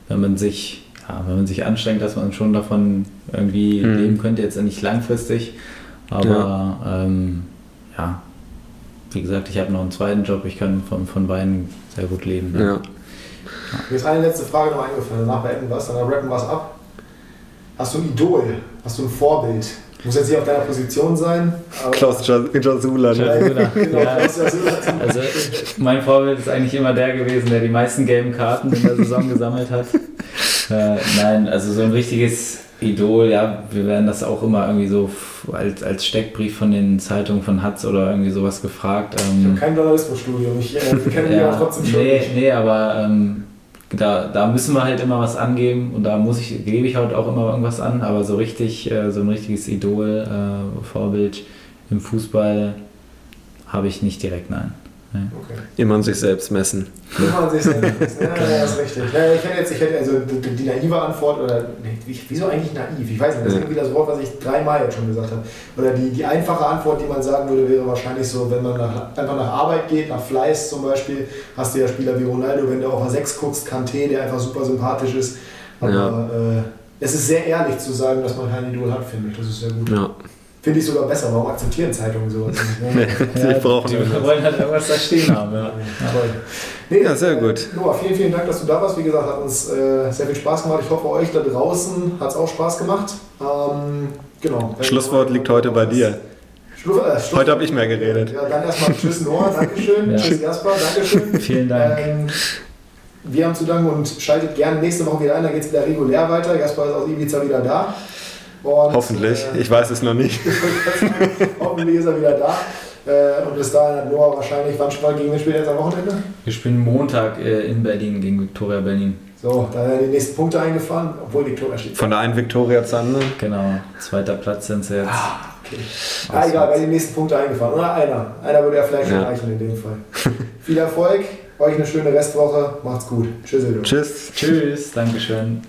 wenn man sich, ja, wenn man sich anstrengt, dass man schon davon irgendwie Mhm. leben könnte, jetzt nicht langfristig, aber ja, ähm, ja wie gesagt, ich habe noch einen zweiten Job, ich kann von, von beiden sehr gut leben. ja. Mir ist eine letzte Frage noch eingefallen. Danach beenden wir es, dann rappen wir es ab. Hast du ein Idol? Hast du ein Vorbild? Muss jetzt nicht auf deiner Position sein. Aber Klaus Jasula, ne? Ja? Genau, Ja. Also mein Vorbild ist eigentlich immer der gewesen, der die meisten gelben Karten in der Saison gesammelt hat. Äh, nein, also so ein richtiges Idol, ja, wir werden das auch immer irgendwie so als, als Steckbrief von den Zeitungen von Hatz oder irgendwie sowas gefragt. Ich Ähm, habe kein Journalismusstudium. Ich äh, mich ja, aber trotzdem schon. nee, nee, aber ähm, da, da müssen wir halt immer was angeben und da muss ich, gebe ich halt auch immer irgendwas an, aber so richtig, äh, so ein richtiges Idol, äh, Vorbild im Fußball habe ich nicht direkt, nein. Nee. Okay. Immer an sich selbst messen. Muss man sich selbst. Ja, ja, das ist richtig. Ja, ich hätte jetzt, ich hätte also die, die naive Antwort, oder wie- wieso eigentlich naiv? Ich weiß nicht, das ist Ja. irgendwie das Wort, was ich dreimal jetzt schon gesagt habe. Oder die, die einfache Antwort, die man sagen würde, wäre wahrscheinlich so, wenn man nach, einfach nach Arbeit geht, nach Fleiß zum Beispiel, hast du ja Spieler wie Ronaldo, wenn du auf A6 guckst, Kanté, der einfach super sympathisch ist. Aber äh, es ist sehr ehrlich zu sagen, dass man kein Idol hat, finde ich. Das ist sehr gut. Ja. Finde ich sogar besser. Warum akzeptieren Zeitungen sowas? Ne? Sie brauchen die wollen halt irgendwas da stehen haben, ja. Toll. Nee, Ja, sehr äh, gut. Noah, vielen, vielen Dank, dass du da warst. Wie gesagt, hat uns äh, sehr viel Spaß gemacht. Ich hoffe, euch da draußen hat es auch Spaß gemacht. Ähm, genau. Schlusswort liegt heute bei dir. Schlu äh, Schluss Heute habe ich mehr geredet. Ja, dann erstmal Tschüss Noah, Dankeschön. Ja. Tschüss Jasper, Dankeschön. Vielen Dank. Ähm, wir haben zu danken und schaltet gerne nächste Woche wieder ein. Dann geht es wieder regulär weiter. Jasper ist aus Ibiza wieder da. Und, Hoffentlich. äh, Ich weiß es noch nicht. Hoffentlich ist er wieder da. Äh, und bis dahin hat Noah wahrscheinlich, wann spielt gegen wen spielt er jetzt am Wochenende? Wir spielen Montag äh, in Berlin gegen Viktoria Berlin. So, da werden die nächsten Punkte eingefahren, obwohl Viktoria steht. Von der einen Viktoria zur anderen. Genau, zweiter Platz sind sie jetzt. Okay. Ah, egal, werden die nächsten Punkte eingefahren. Oder einer. Einer würde ja vielleicht schon Ja. reichen in dem Fall. Viel Erfolg, euch eine schöne Restwoche. Macht's gut. Tschüss. ihr Lieben. Tschüss. Tschüss, Dankeschön.